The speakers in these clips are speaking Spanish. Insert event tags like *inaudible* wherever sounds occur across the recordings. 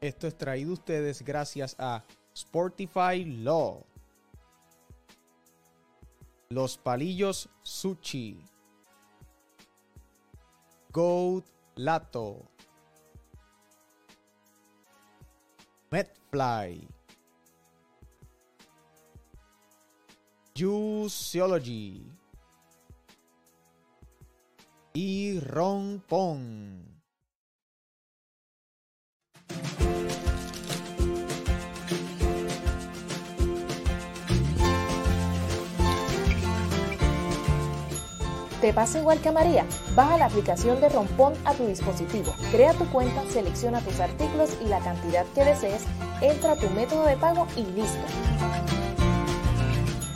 Esto es traído ustedes gracias a Sportify Law. Los palillos Sushi. Goat Lato. Medfly. Juiceology. Y Ron Pong. ¿Te pasa igual que a María? Baja la aplicación de Rompón a tu dispositivo, crea tu cuenta, selecciona tus artículos y la cantidad que desees, entra tu método de pago y listo.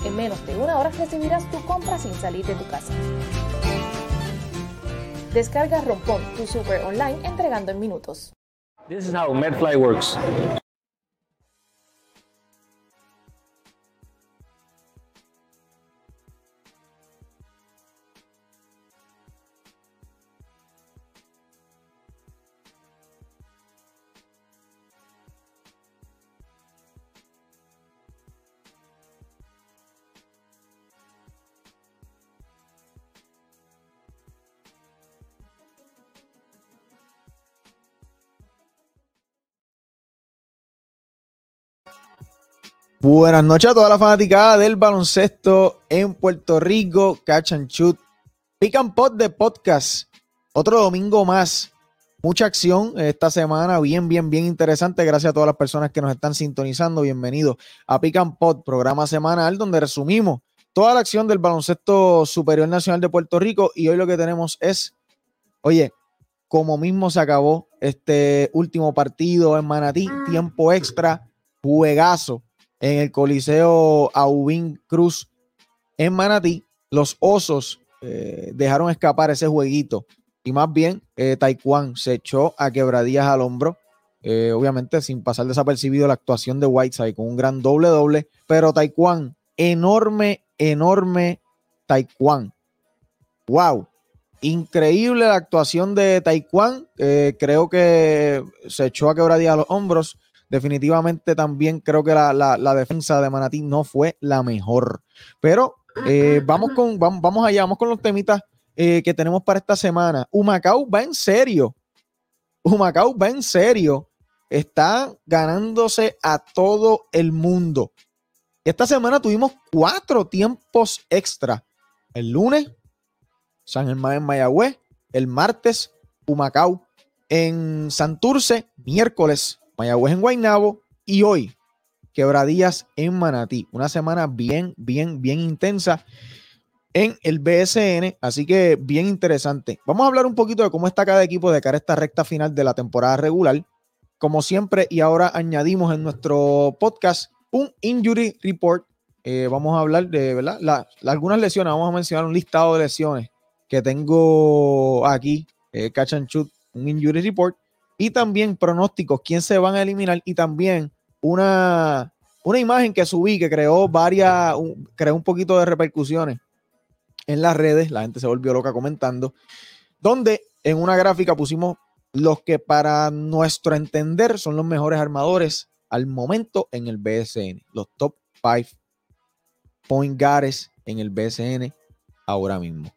En menos de una hora recibirás tu compra sin salir de tu casa. Descarga Rompón, tu super online entregando en minutos. This is how Medfly works. Buenas noches a toda la fanaticada del baloncesto en Puerto Rico, Catch and Shoot, Pick Pot de podcast. Otro domingo más. Mucha acción esta semana, bien, bien, bien interesante. Gracias a todas las personas que nos están sintonizando. Bienvenidos a Pick Pot, programa semanal donde resumimos toda la acción del baloncesto superior nacional de Puerto Rico. Y hoy lo que tenemos es, oye, como mismo se acabó este último partido en Manatí, tiempo extra, juegazo en el Coliseo Aubin Cruz en Manatí, los Osos eh, dejaron escapar ese jueguito y más bien eh, se echó a quebradillas al hombro. Eh, obviamente sin pasar desapercibido la actuación de Whiteside con un gran doble doble, pero Taekwondo, enorme, enorme Taekwondo. Wow, increíble la actuación de Taekwondo. creo que se echó a quebradillas a los hombros definitivamente también creo que la, defensa de Manatí no fue la mejor. Pero eh, vamos, con, vamos, allá, vamos con los temitas eh, que tenemos para esta semana. Humacao va en serio. Humacao va en serio. Está ganándose a todo el mundo. Esta semana tuvimos cuatro tiempos extra. El lunes, San Germán en Mayagüez. El martes, Humacao en Santurce. Miércoles, Mayagüez en Guaynabo y hoy Quebradías en Manatí. Una semana bien, bien, bien intensa en el BSN, así que bien interesante. Vamos a hablar un poquito de cómo está cada equipo de cara a esta recta final de la temporada regular. Como siempre, y ahora añadimos en nuestro podcast un injury report. Eh, vamos a hablar de ¿verdad? algunas lesiones. Vamos a mencionar un listado de lesiones que tengo aquí, eh, Catch and Shoot, un injury report y también pronósticos, quién se van a eliminar y también una, una imagen que subí que creó varias, creó un poquito de repercusiones en las redes, la gente se volvió loca comentando, donde en una gráfica pusimos los que para nuestro entender son los mejores armadores al momento en el BSN, los top 5 point guards en el BSN ahora mismo.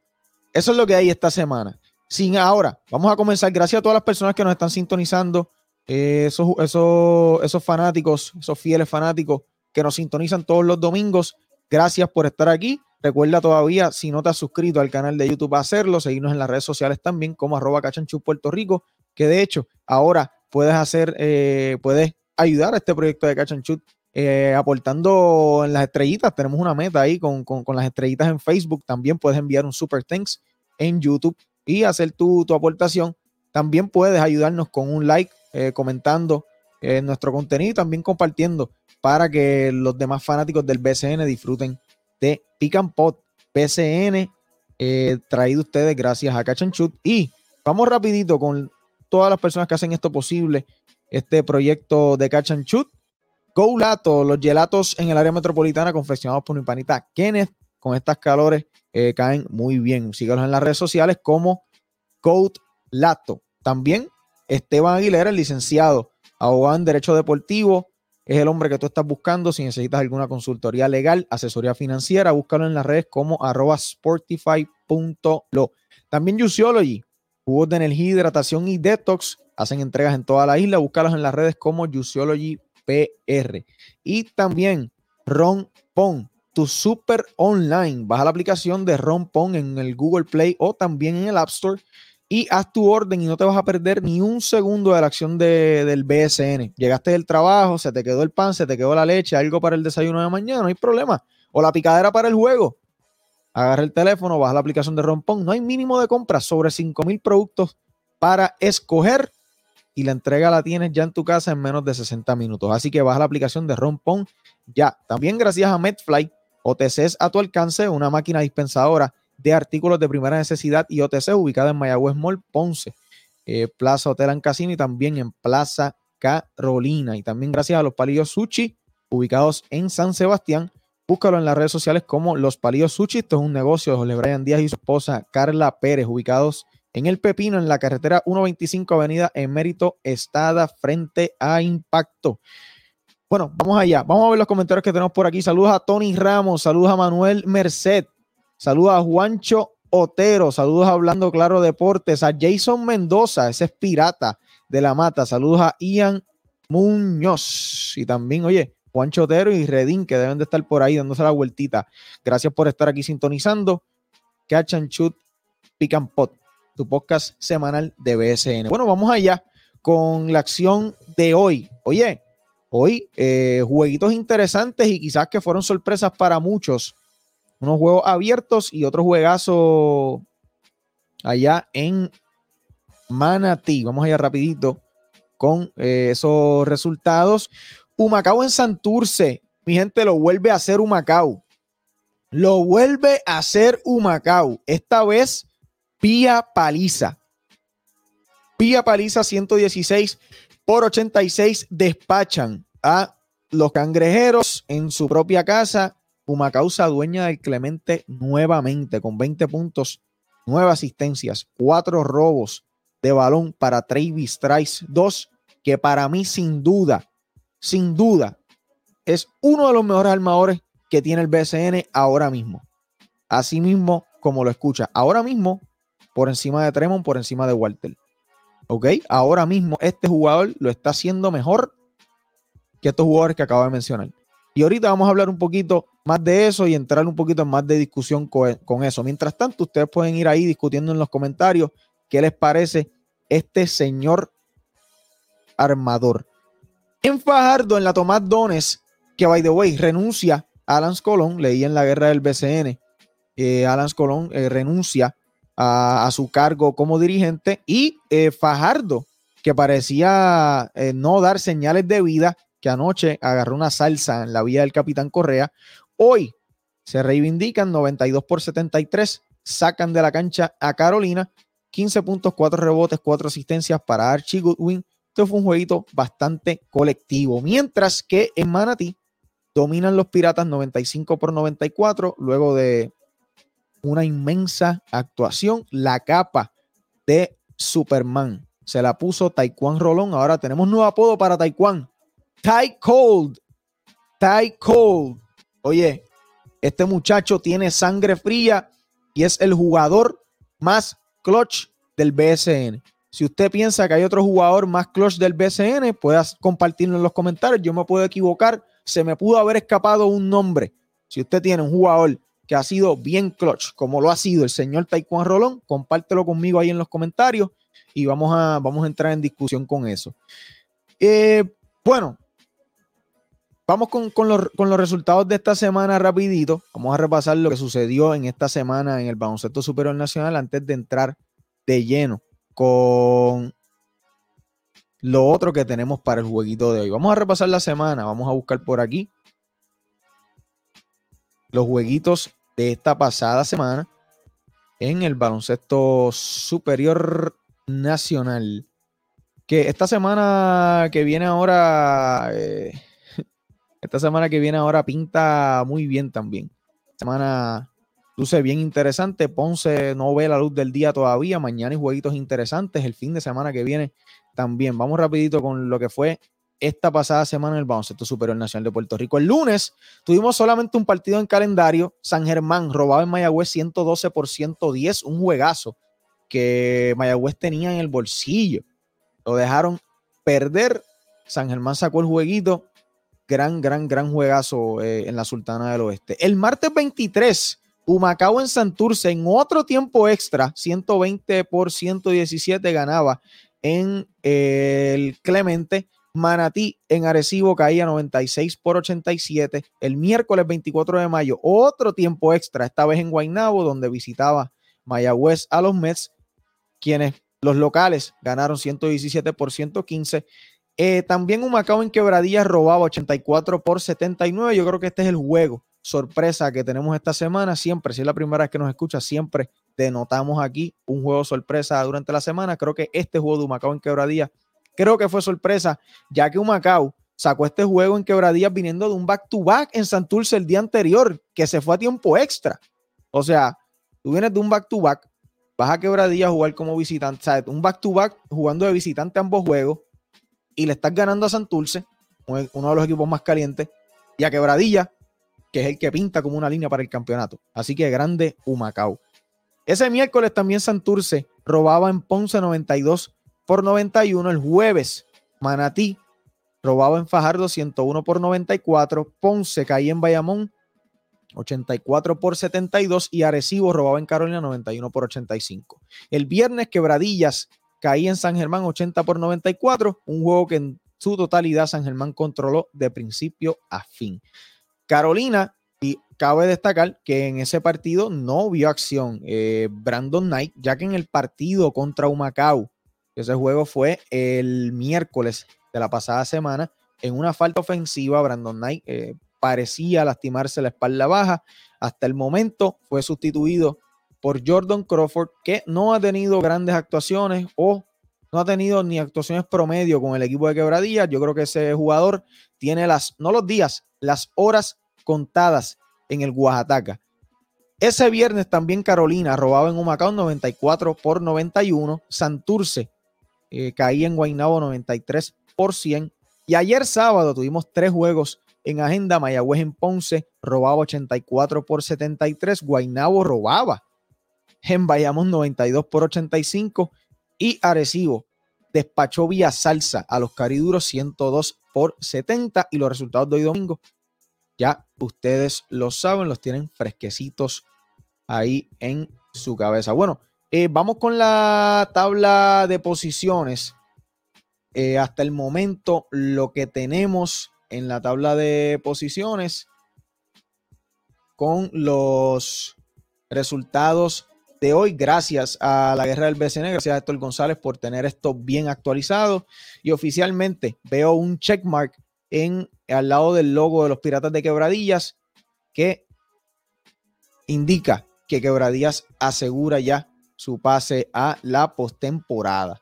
Eso es lo que hay esta semana. Sin ahora, vamos a comenzar. Gracias a todas las personas que nos están sintonizando, eh, esos, esos, esos fanáticos, esos fieles fanáticos que nos sintonizan todos los domingos. Gracias por estar aquí. Recuerda todavía, si no te has suscrito al canal de YouTube, hacerlo, seguirnos en las redes sociales también, como arroba cachanchu Puerto Rico, que de hecho ahora puedes hacer, eh, puedes ayudar a este proyecto de Cachanchut eh, aportando en las estrellitas. Tenemos una meta ahí con, con, con, las estrellitas en Facebook. También puedes enviar un super thanks en YouTube y hacer tu, aportación. También puedes ayudarnos con un like, eh, comentando eh, nuestro contenido y también compartiendo para que los demás fanáticos del BCN disfruten de Pick Pot BCN eh, traído ustedes gracias a Catch and. Y vamos rapidito con todas las personas que hacen esto posible, este proyecto de Catch and Shoot. Los gelatos en el área metropolitana confeccionados por mi panita Kenneth con estas calores eh, caen muy bien. Sígalos en las redes sociales como Code Lato. También Esteban Aguilera, el licenciado abogado en derecho deportivo, es el hombre que tú estás buscando. Si necesitas alguna consultoría legal, asesoría financiera, búscalo en las redes como arroba sportify.lo. También Juiceology, jugos de energía, hidratación y detox, hacen entregas en toda la isla. Búscalos en las redes como Juiceology PR. Y también Ron Pong, tu super online. Baja la aplicación de Ron Pong en el Google Play o también en el App Store y haz tu orden y no te vas a perder ni un segundo de la acción del BSN. Llegaste del trabajo, se te quedó el pan, se te quedó la leche, algo para el desayuno de mañana, no hay problema. O la picadera para el juego. Agarra el teléfono, baja la aplicación de Rompón. No hay mínimo de compra sobre 5 mil productos para escoger y la entrega la tienes ya en tu casa en menos de 60 minutos. Así que baja la aplicación de Rompón ya. También gracias a Medfly, OTCs a tu alcance, una máquina dispensadora de artículos de primera necesidad y OTC, ubicada en Mayagüez Mall, Ponce, eh, Plaza Hotel en Casino y también en Plaza Carolina. Y también gracias a los palillos Sushi, ubicados en San Sebastián. Búscalo en las redes sociales como Los Palillos Sushi. Esto es un negocio de José Brian Díaz y su esposa Carla Pérez, ubicados en El Pepino, en la carretera 125 Avenida Emérito Estada, frente a Impacto. Bueno, vamos allá. Vamos a ver los comentarios que tenemos por aquí. Saludos a Tony Ramos, saludos a Manuel Merced, Saludos a Juancho Otero, saludos a Hablando Claro Deportes, a Jason Mendoza, ese es pirata de la mata, saludos a Ian Muñoz y también, oye, Juancho Otero y Redín, que deben de estar por ahí dándose la vueltita. Gracias por estar aquí sintonizando. Catch and Shoot Pick and Pot, tu podcast semanal de BSN. Bueno, vamos allá con la acción de hoy. Oye, hoy eh, jueguitos interesantes y quizás que fueron sorpresas para muchos unos juegos abiertos y otro juegazo allá en Manatí. Vamos allá rapidito con eh, esos resultados. Humacao en Santurce. Mi gente lo vuelve a hacer Humacao. Lo vuelve a hacer Humacao. Esta vez Pía Paliza. Pía Paliza 116 por 86 despachan a los cangrejeros en su propia casa causa dueña del Clemente nuevamente con 20 puntos, 9 asistencias, 4 robos de balón para Travis Trice 2, que para mí sin duda, sin duda, es uno de los mejores armadores que tiene el BCN ahora mismo. Así mismo como lo escucha, ahora mismo por encima de Tremont, por encima de Walter. ¿Ok? Ahora mismo este jugador lo está haciendo mejor que estos jugadores que acabo de mencionar. Y ahorita vamos a hablar un poquito más de eso y entrar un poquito más de discusión con, eso. Mientras tanto, ustedes pueden ir ahí discutiendo en los comentarios qué les parece este señor armador. En Fajardo, en la Tomás Dones, que by the way renuncia a Alan Colón, leí en la guerra del BCN, eh, Alan Colón eh, renuncia a, su cargo como dirigente y eh, Fajardo, que parecía eh, no dar señales de vida, que anoche agarró una salsa en la vía del Capitán Correa. Hoy se reivindican 92 por 73, sacan de la cancha a Carolina, 15 puntos, 4 rebotes, 4 asistencias para Archie Goodwin. Esto fue un jueguito bastante colectivo. Mientras que en Manatí dominan los Piratas 95 por 94, luego de una inmensa actuación. La capa de Superman se la puso Taekwondo Rolón. Ahora tenemos nuevo apodo para Taekwondo. Ty Cold. Cold. Oye, este muchacho tiene sangre fría y es el jugador más clutch del BSN. Si usted piensa que hay otro jugador más clutch del BSN, puedas compartirlo en los comentarios. Yo me puedo equivocar. Se me pudo haber escapado un nombre. Si usted tiene un jugador que ha sido bien clutch, como lo ha sido el señor Taekwondo Rolón, compártelo conmigo ahí en los comentarios y vamos a, vamos a entrar en discusión con eso. Eh, bueno, Vamos con, los, resultados de esta semana rapidito. Vamos a repasar lo que sucedió en esta semana en el baloncesto superior nacional antes de entrar de lleno con lo otro que tenemos para el jueguito de hoy. Vamos a repasar la semana. Vamos a buscar por aquí los jueguitos de esta pasada semana en el baloncesto superior nacional. Que esta semana que viene ahora... Eh, *laughs* esta semana que viene ahora pinta muy bien también. Semana luce bien interesante. Ponce no ve la luz del día todavía. Mañana hay jueguitos interesantes. El fin de semana que viene también. Vamos rapidito con lo que fue esta pasada semana el baloncesto superior nacional de Puerto Rico. El lunes tuvimos solamente un partido en calendario. San Germán robaba en Mayagüez 112 por 110, un juegazo que Mayagüez tenía en el bolsillo. Lo dejaron perder. San Germán sacó el jueguito. Gran, gran, gran juegazo eh, en la Sultana del Oeste. El martes 23, Humacao en Santurce, en otro tiempo extra, 120 por 117 ganaba en eh, el Clemente. Manatí en Arecibo caía 96 por 87. El miércoles 24 de mayo, otro tiempo extra, esta vez en Guaynabo, donde visitaba Mayagüez a los Mets, quienes los locales ganaron 117 por 115. Eh, también un Macao en Quebradillas robaba 84 por 79. Yo creo que este es el juego sorpresa que tenemos esta semana. Siempre, si es la primera vez que nos escucha, siempre denotamos aquí un juego sorpresa durante la semana. Creo que este juego de Humacao en Quebradillas creo que fue sorpresa, ya que Humacao sacó este juego en quebradillas viniendo de un back-to-back en Santurce el día anterior, que se fue a tiempo extra. O sea, tú vienes de un back-to-back, vas a quebradillas a jugar como visitante, ¿sabes? Un back-to-back jugando de visitante ambos juegos y le estás ganando a Santurce, uno de los equipos más calientes, y a quebradilla, que es el que pinta como una línea para el campeonato. Así que grande Humacao. Ese miércoles también Santurce robaba en Ponce 92 por 91. El jueves, Manatí robaba en Fajardo 101 por 94. Ponce caía en Bayamón 84 por 72 y Arecibo robaba en Carolina 91 por 85. El viernes Quebradillas caía en San Germán 80 por 94, un juego que en su totalidad San Germán controló de principio a fin. Carolina, y cabe destacar que en ese partido no vio acción eh, Brandon Knight, ya que en el partido contra Humacao ese juego fue el miércoles de la pasada semana. En una falta ofensiva, Brandon Knight eh, parecía lastimarse la espalda baja. Hasta el momento fue sustituido por Jordan Crawford, que no ha tenido grandes actuaciones o no ha tenido ni actuaciones promedio con el equipo de quebradillas. Yo creo que ese jugador tiene las, no los días, las horas contadas en el Oaxaca. Ese viernes también Carolina robaba en Humacao 94 por 91. Santurce eh, caía en Guaynabo 93 por 100. Y ayer sábado tuvimos tres juegos en agenda. Mayagüez en Ponce robaba 84 por 73. Guaynabo robaba en Bayamón 92 por 85. Y Arecibo despachó vía salsa a los cariduros 102 por 70. Y los resultados de hoy domingo, ya ustedes lo saben, los tienen fresquecitos ahí en su cabeza. Bueno, eh, vamos con la tabla de posiciones. Eh, hasta el momento, lo que tenemos en la tabla de posiciones con los resultados de hoy, gracias a la guerra del BCN, gracias a Héctor González por tener esto bien actualizado. Y oficialmente veo un checkmark en, al lado del logo de los Piratas de Quebradillas que indica que Quebradillas asegura ya su pase a la postemporada.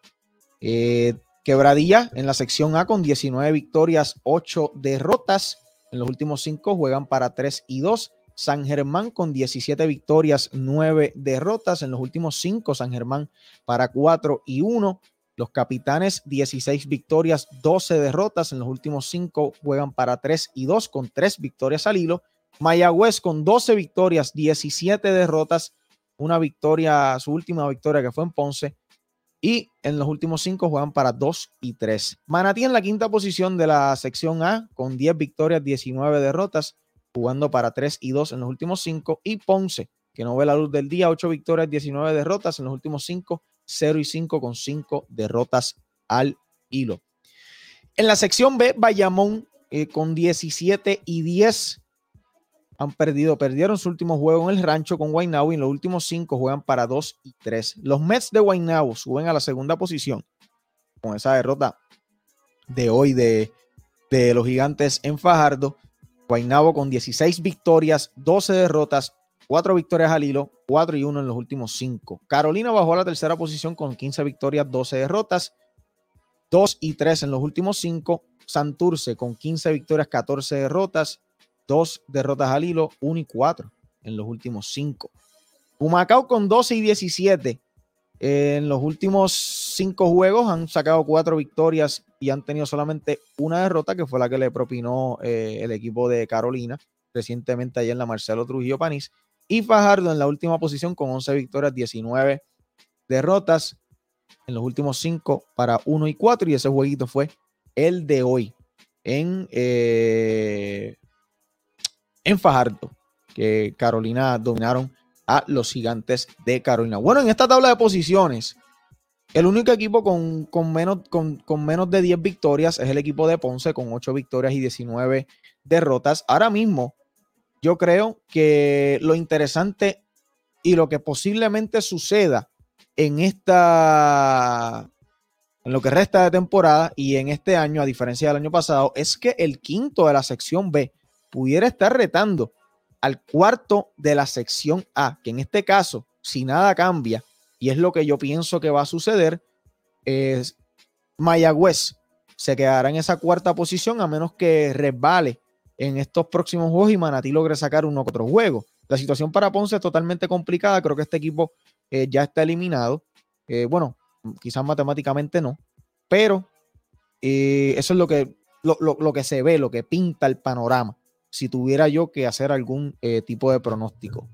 Eh, Quebradilla en la sección A con 19 victorias, 8 derrotas. En los últimos 5 juegan para 3 y 2. San Germán con 17 victorias, 9 derrotas. En los últimos 5, San Germán para 4 y 1. Los capitanes, 16 victorias, 12 derrotas. En los últimos 5 juegan para 3 y 2 con 3 victorias al hilo. Mayagüez con 12 victorias, 17 derrotas una victoria, su última victoria que fue en Ponce. Y en los últimos cinco juegan para 2 y 3. Manatí en la quinta posición de la sección A con 10 victorias, 19 derrotas, jugando para 3 y 2 en los últimos cinco. Y Ponce, que no ve la luz del día, 8 victorias, 19 derrotas en los últimos cinco, 0 y 5 con 5 derrotas al hilo. En la sección B, Bayamón eh, con 17 y 10 han perdido, perdieron su último juego en el rancho con Guaynabo y en los últimos cinco juegan para 2 y 3. Los Mets de Guaynabo suben a la segunda posición con esa derrota de hoy de, de los gigantes en Fajardo. Guaynabo con 16 victorias, 12 derrotas, 4 victorias al hilo, 4 y 1 en los últimos 5. Carolina bajó a la tercera posición con 15 victorias, 12 derrotas, 2 y 3 en los últimos 5. Santurce con 15 victorias, 14 derrotas, dos derrotas al hilo, 1 y 4 en los últimos cinco. Humacao con 12 y 17, En los últimos cinco juegos han sacado cuatro victorias y han tenido solamente una derrota, que fue la que le propinó eh, el equipo de Carolina recientemente allá en la Marcelo Trujillo Panís. Y Fajardo en la última posición con 11 victorias, 19 derrotas en los últimos cinco para 1 y 4. Y ese jueguito fue el de hoy en, eh, en Fajardo, que Carolina dominaron a los gigantes de Carolina. Bueno, en esta tabla de posiciones, el único equipo con, menos, con, menos de 10 victorias es el equipo de Ponce, con 8 victorias y 19 derrotas. Ahora mismo, yo creo que lo interesante y lo que posiblemente suceda en esta en lo que resta de temporada y en este año, a diferencia del año pasado, es que el quinto de la sección B pudiera estar retando al cuarto de la sección A, que en este caso, si nada cambia, y es lo que yo pienso que va a suceder, es Mayagüez se quedará en esa cuarta posición a menos que resbale en estos próximos juegos y Manatí logre sacar uno otro juego. La situación para Ponce es totalmente complicada. Creo que este equipo eh, ya está eliminado. Eh, bueno, quizás matemáticamente no, pero eh, eso es lo que, lo, que se ve, lo que pinta el panorama si tuviera yo que hacer algún eh, tipo de pronóstico.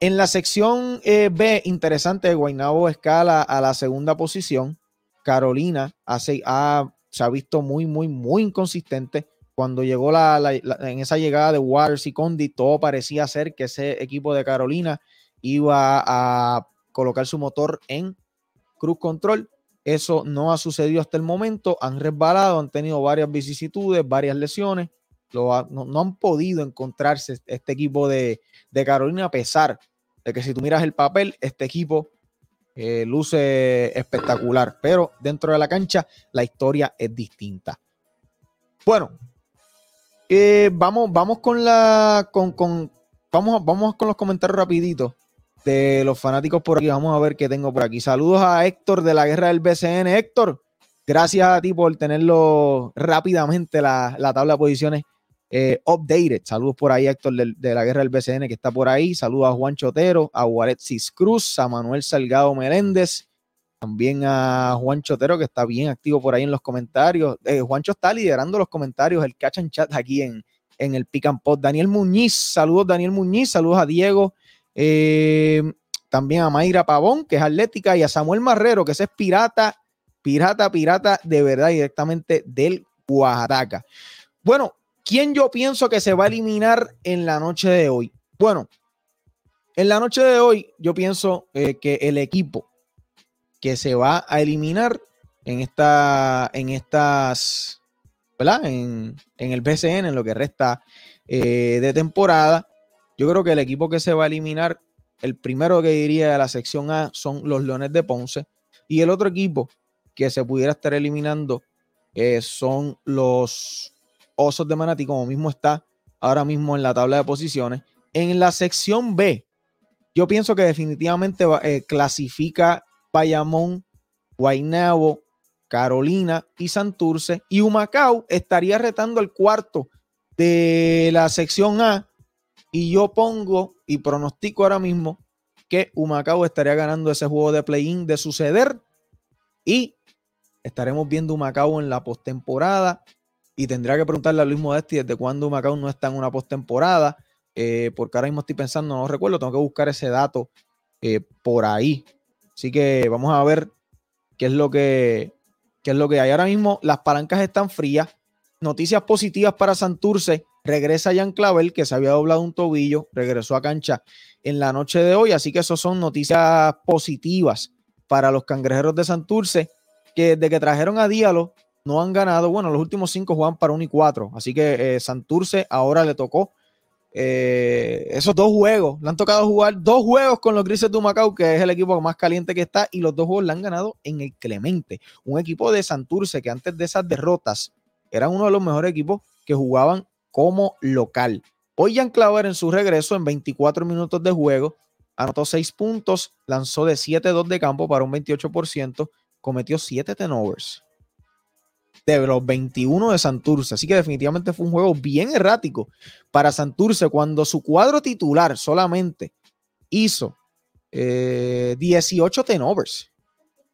En la sección eh, B, interesante, Guaynabo escala a la segunda posición. Carolina hace, ha, se ha visto muy, muy, muy inconsistente. Cuando llegó la, en esa llegada de Waters y Condi, todo parecía ser que ese equipo de Carolina iba a colocar su motor en cruz control. Eso no ha sucedido hasta el momento. Han resbalado, han tenido varias vicisitudes, varias lesiones no, han podido encontrarse este equipo de, Carolina, a pesar de que si tú miras el papel, este equipo eh, luce espectacular, pero dentro de la cancha la historia es distinta. Bueno, eh, vamos, vamos con la. Con, vamos, vamos con los comentarios rapiditos de los fanáticos por aquí. Vamos a ver qué tengo por aquí. Saludos a Héctor de la Guerra del BCN. Héctor, gracias a ti por tenerlo rápidamente la, la tabla de posiciones eh, updated. Saludos por ahí, Héctor de, la Guerra del BCN que está por ahí. Saludos a Juan Chotero, a Guaretzis Cruz, a Manuel Salgado Meléndez, también a Juan Chotero que está bien activo por ahí en los comentarios. Eh, Juancho está liderando los comentarios, el catch and chat aquí en, en el Pick and Pot. Daniel Muñiz, saludos Daniel Muñiz, saludos a Diego. Eh, también a Mayra Pavón, que es atlética, y a Samuel Marrero, que ese es pirata, pirata, pirata de verdad, directamente del Oaxaca. Bueno, ¿Quién yo pienso que se va a eliminar en la noche de hoy? Bueno, en la noche de hoy yo pienso eh, que el equipo que se va a eliminar en, esta, en estas, ¿verdad? En, el BCN, en lo que resta eh, de temporada, yo creo que el equipo que se va a eliminar, el primero que diría de la sección A son los Leones de Ponce y el otro equipo que se pudiera estar eliminando eh, son los Osos de Manatí, como mismo está ahora mismo en la tabla de posiciones. En la sección B, yo pienso que definitivamente eh, clasifica Bayamón, Guaynabo, Carolina y Santurce. Y Humacao estaría retando el cuarto de la sección A. Y yo pongo y pronostico ahora mismo que Humacao estaría ganando ese juego de play-in de suceder. Y estaremos viendo Humacao en la postemporada y tendría que preguntarle a Luis Modesti desde cuándo Macao no está en una postemporada, eh, porque ahora mismo estoy pensando, no recuerdo, tengo que buscar ese dato eh, por ahí. Así que vamos a ver qué es lo que qué es lo que hay. Ahora mismo las palancas están frías. Noticias positivas para Santurce. Regresa Jan Clavel, que se había doblado un tobillo, regresó a cancha en la noche de hoy. Así que eso son noticias positivas para los cangrejeros de Santurce, que desde que trajeron a Diallo no han ganado. Bueno, los últimos cinco juegan para 1 y 4. Así que eh, Santurce ahora le tocó eh, esos dos juegos. Le han tocado jugar dos juegos con los Grises de Macao, que es el equipo más caliente que está. Y los dos juegos le han ganado en el Clemente. Un equipo de Santurce que antes de esas derrotas era uno de los mejores equipos que jugaban como local. Hoy Jan Claver en su regreso en 24 minutos de juego anotó 6 puntos, lanzó de 7-2 de campo para un 28%, cometió 7 turnovers de los 21 de Santurce. Así que definitivamente fue un juego bien errático para Santurce cuando su cuadro titular solamente hizo 18 eh, tenovers.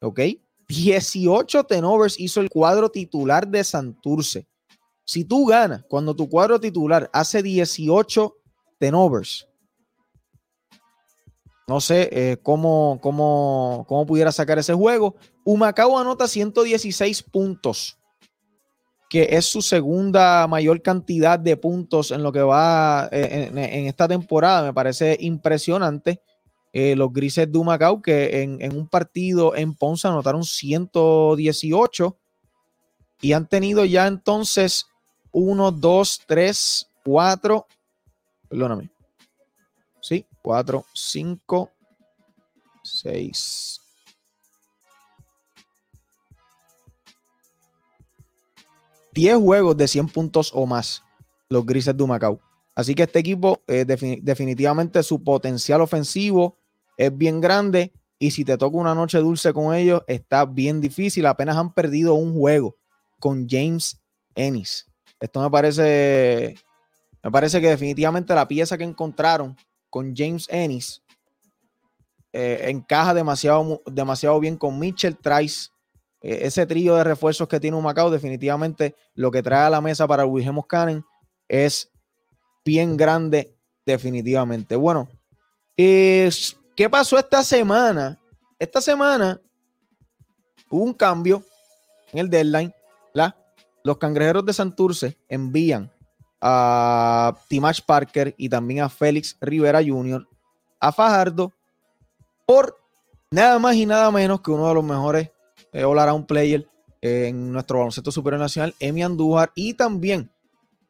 ¿Ok? 18 tenovers hizo el cuadro titular de Santurce. Si tú ganas cuando tu cuadro titular hace 18 tenovers, no sé eh, cómo, cómo, cómo pudiera sacar ese juego. Humacao anota 116 puntos que es su segunda mayor cantidad de puntos en lo que va eh, en, esta temporada. Me parece impresionante. Eh, los grises de Humacao, que en, un partido en Ponce anotaron 118 y han tenido ya entonces 1, 2, 3, 4, perdóname, sí, 4, 5, 6, 10 juegos de 100 puntos o más, los Grises de Humacao. Así que este equipo, eh, definitivamente su potencial ofensivo es bien grande. Y si te toca una noche dulce con ellos, está bien difícil. Apenas han perdido un juego con James Ennis. Esto me parece, me parece que definitivamente la pieza que encontraron con James Ennis eh, encaja demasiado, demasiado bien con Mitchell Trice ese trío de refuerzos que tiene un Macao, definitivamente lo que trae a la mesa para Wilhelm Cannon es bien grande, definitivamente. Bueno, ¿qué pasó esta semana? Esta semana hubo un cambio en el deadline. ¿la? Los cangrejeros de Santurce envían a Timach Parker y también a Félix Rivera Jr. a Fajardo por nada más y nada menos que uno de los mejores eh, a un player en nuestro baloncesto superior nacional, Emi Andújar, y también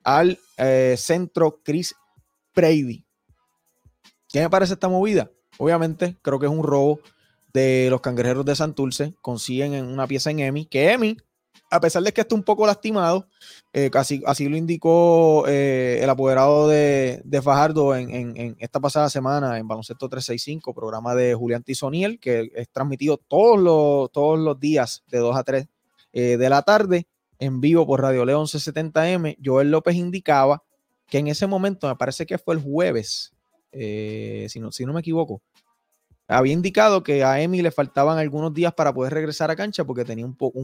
al eh, centro Chris Brady. ¿Qué me parece esta movida? Obviamente, creo que es un robo de los cangrejeros de Santurce. Consiguen una pieza en Emi, que Emi a pesar de que esté un poco lastimado, eh, casi, así lo indicó eh, el apoderado de, Fajardo en, esta pasada semana en Baloncesto 365, programa de Julián Tizoniel, que es transmitido todos los, todos los días de 2 a 3 eh, de la tarde en vivo por Radio León 1170M. Joel López indicaba que en ese momento, me parece que fue el jueves, si, no, si no me equivoco, había indicado que a Emi le faltaban algunos días para poder regresar a cancha porque tenía un poco,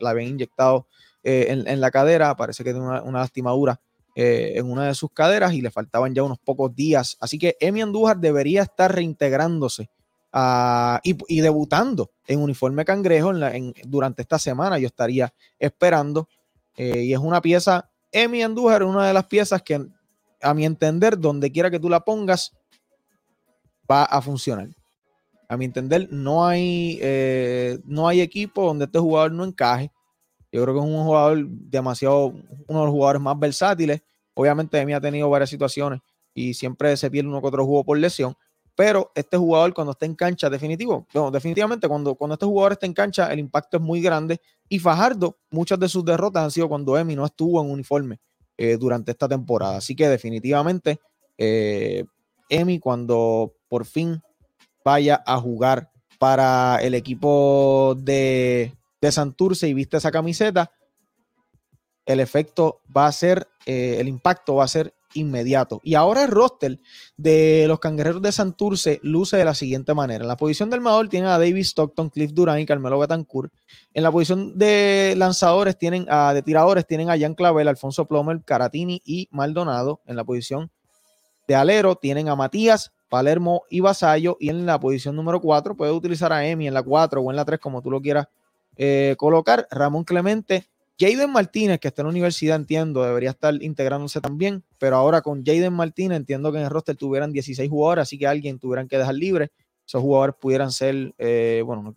la habían inyectado eh, en, la cadera, parece que tenía una, lastimadura eh, en una de sus caderas y le faltaban ya unos pocos días. Así que Emi Andújar debería estar reintegrándose ah, y, debutando en uniforme cangrejo durante esta semana. Yo estaría esperando. Eh, y es una pieza, Emi Andújar una de las piezas que, a mi entender, donde quiera que tú la pongas, va a funcionar a mi entender, no hay, eh, no hay equipo donde este jugador no encaje. Yo creo que es un jugador demasiado, uno de los jugadores más versátiles. Obviamente, mí ha tenido varias situaciones y siempre se pierde uno que otro juego por lesión. Pero este jugador, cuando está en cancha, definitivo, definitivamente, cuando, cuando este jugador está en cancha, el impacto es muy grande. Y Fajardo, muchas de sus derrotas han sido cuando Emi no estuvo en uniforme eh, durante esta temporada. Así que, definitivamente, eh, Emi, cuando por fin vaya a jugar para el equipo de, de Santurce y viste esa camiseta, el efecto va a ser, eh, el impacto va a ser inmediato. Y ahora el roster de los cangrejeros de Santurce luce de la siguiente manera. En la posición del armador tienen a David Stockton, Cliff Durán y Carmelo Betancourt. En la posición de lanzadores tienen a, de tiradores tienen a Jan Clavel, Alfonso Plomer, Caratini y Maldonado. En la posición de alero tienen a Matías Palermo y Vasallo. Y en la posición número 4 puede utilizar a Emi en la 4 o en la 3, como tú lo quieras eh, colocar. Ramón Clemente. Jaden Martínez, que está en la universidad, entiendo, debería estar integrándose también, pero ahora con Jaden Martínez entiendo que en el roster tuvieran 16 jugadores, así que alguien tuvieran que dejar libre. Esos jugadores pudieran ser, eh, bueno,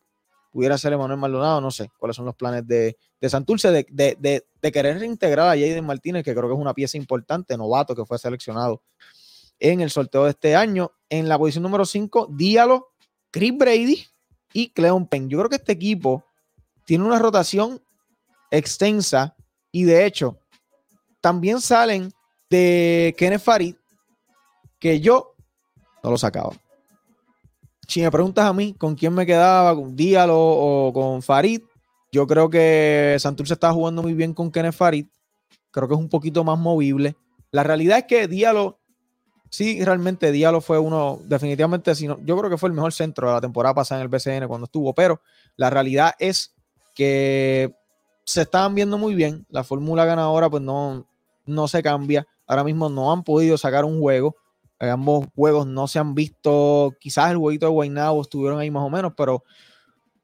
pudiera ser Emanuel Maldonado, no sé cuáles son los planes de, de Santurce de, de, de, querer reintegrar a Jaden Martínez, que creo que es una pieza importante, novato, que fue seleccionado en el sorteo de este año. En la posición número 5, Díalo, Chris Brady y Cleon Penn. Yo creo que este equipo tiene una rotación extensa y de hecho también salen de Kenneth Farid que yo no lo sacaba. Si me preguntas a mí con quién me quedaba, con Díalo o con Farid, yo creo que Santurce está jugando muy bien con Kenneth Farid. Creo que es un poquito más movible. La realidad es que Díalo sí, realmente Diallo fue uno, definitivamente, si yo creo que fue el mejor centro de la temporada pasada en el BCN cuando estuvo, pero la realidad es que se estaban viendo muy bien. La fórmula ganadora, pues no, no se cambia. Ahora mismo no han podido sacar un juego. Eh, ambos juegos no se han visto. Quizás el jueguito de Guaynabo estuvieron ahí más o menos, pero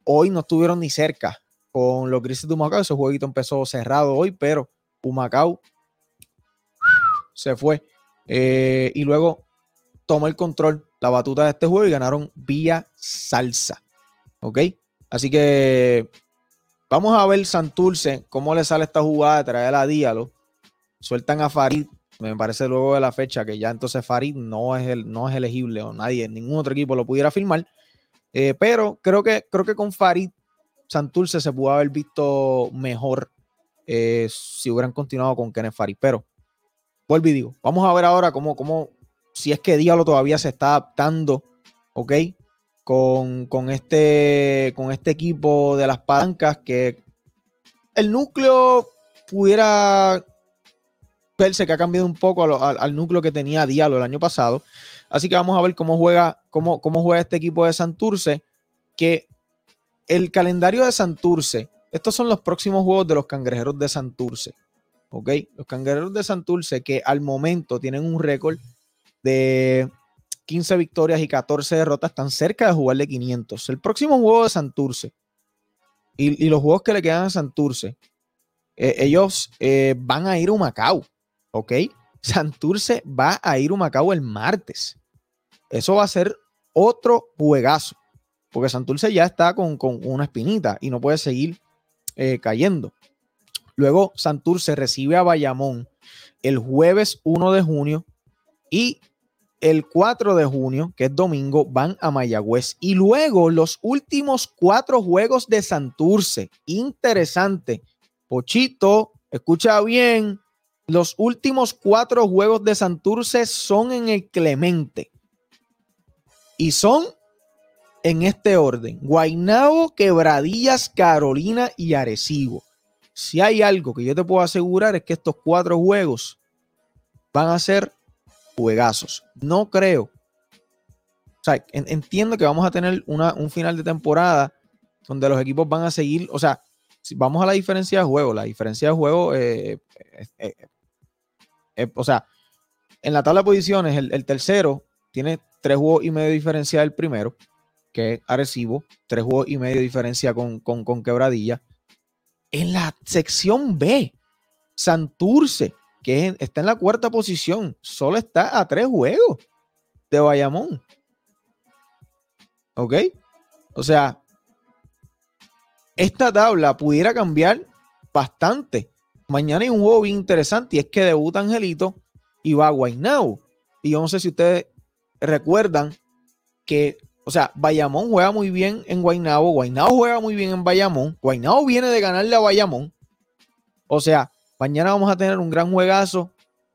hoy no estuvieron ni cerca con los Grises de Humacao. Ese jueguito empezó cerrado hoy, pero Humacao se fue. Eh, y luego tomó el control, la batuta de este juego y ganaron vía salsa. ¿Ok? Así que vamos a ver Santurce, cómo le sale esta jugada de traer a Díalo. Sueltan a Farid, me parece luego de la fecha que ya entonces Farid no es, el, no es elegible o nadie, ningún otro equipo lo pudiera firmar. Eh, pero creo que, creo que con Farid Santurce se pudo haber visto mejor eh, si hubieran continuado con Kenneth Farid. Pero vuelvo y digo, vamos a ver ahora cómo, cómo si es que Díalo todavía se está adaptando, ¿ok? Con, con, este, con este equipo de las palancas que el núcleo pudiera verse que ha cambiado un poco al, núcleo que tenía Diallo el año pasado. Así que vamos a ver cómo juega, cómo, cómo juega este equipo de Santurce, que el calendario de Santurce, estos son los próximos juegos de los cangrejeros de Santurce. ¿Ok? Los cangrejeros de Santurce que al momento tienen un récord de 15 victorias y 14 derrotas, están cerca de jugar de 500. El próximo juego de Santurce y, los juegos que le quedan a Santurce, eh, ellos eh, van a ir a Macao. ¿ok? *laughs* Santurce va a ir a Macao el martes. Eso va a ser otro juegazo, porque Santurce ya está con, una espinita y no puede seguir eh, cayendo. Luego Santurce recibe a Bayamón el jueves 1 de junio y el 4 de junio, que es domingo, van a Mayagüez. Y luego los últimos cuatro juegos de Santurce. Interesante. Pochito, escucha bien, los últimos cuatro juegos de Santurce son en el Clemente. Y son en este orden: Guainabo, Quebradillas, Carolina y Arecibo. Si hay algo que yo te puedo asegurar es que estos cuatro juegos van a ser juegazos. No creo. O sea, entiendo que vamos a tener un final de temporada donde los equipos van a seguir. O sea, si vamos a la diferencia de juego, la diferencia de juego eh, eh, eh, o sea, en la tabla de posiciones, el, tercero tiene tres juegos y medio de diferencia del primero, que es Arecibo, tres juegos y medio de diferencia con, con, Quebradilla. En la sección B, Santurce, que está en la cuarta posición, solo está a tres juegos de Bayamón. ¿Ok? O sea, esta tabla pudiera cambiar bastante mañana hay un juego bien interesante y es que debuta Angelito y va a Guaynabo. Y yo no sé si ustedes recuerdan que, o sea, Bayamón juega muy bien en Guaynabo, Guaynabo juega muy bien en Bayamón, Guaynabo viene de ganarle a Bayamón. O sea, mañana vamos a tener un gran juegazo.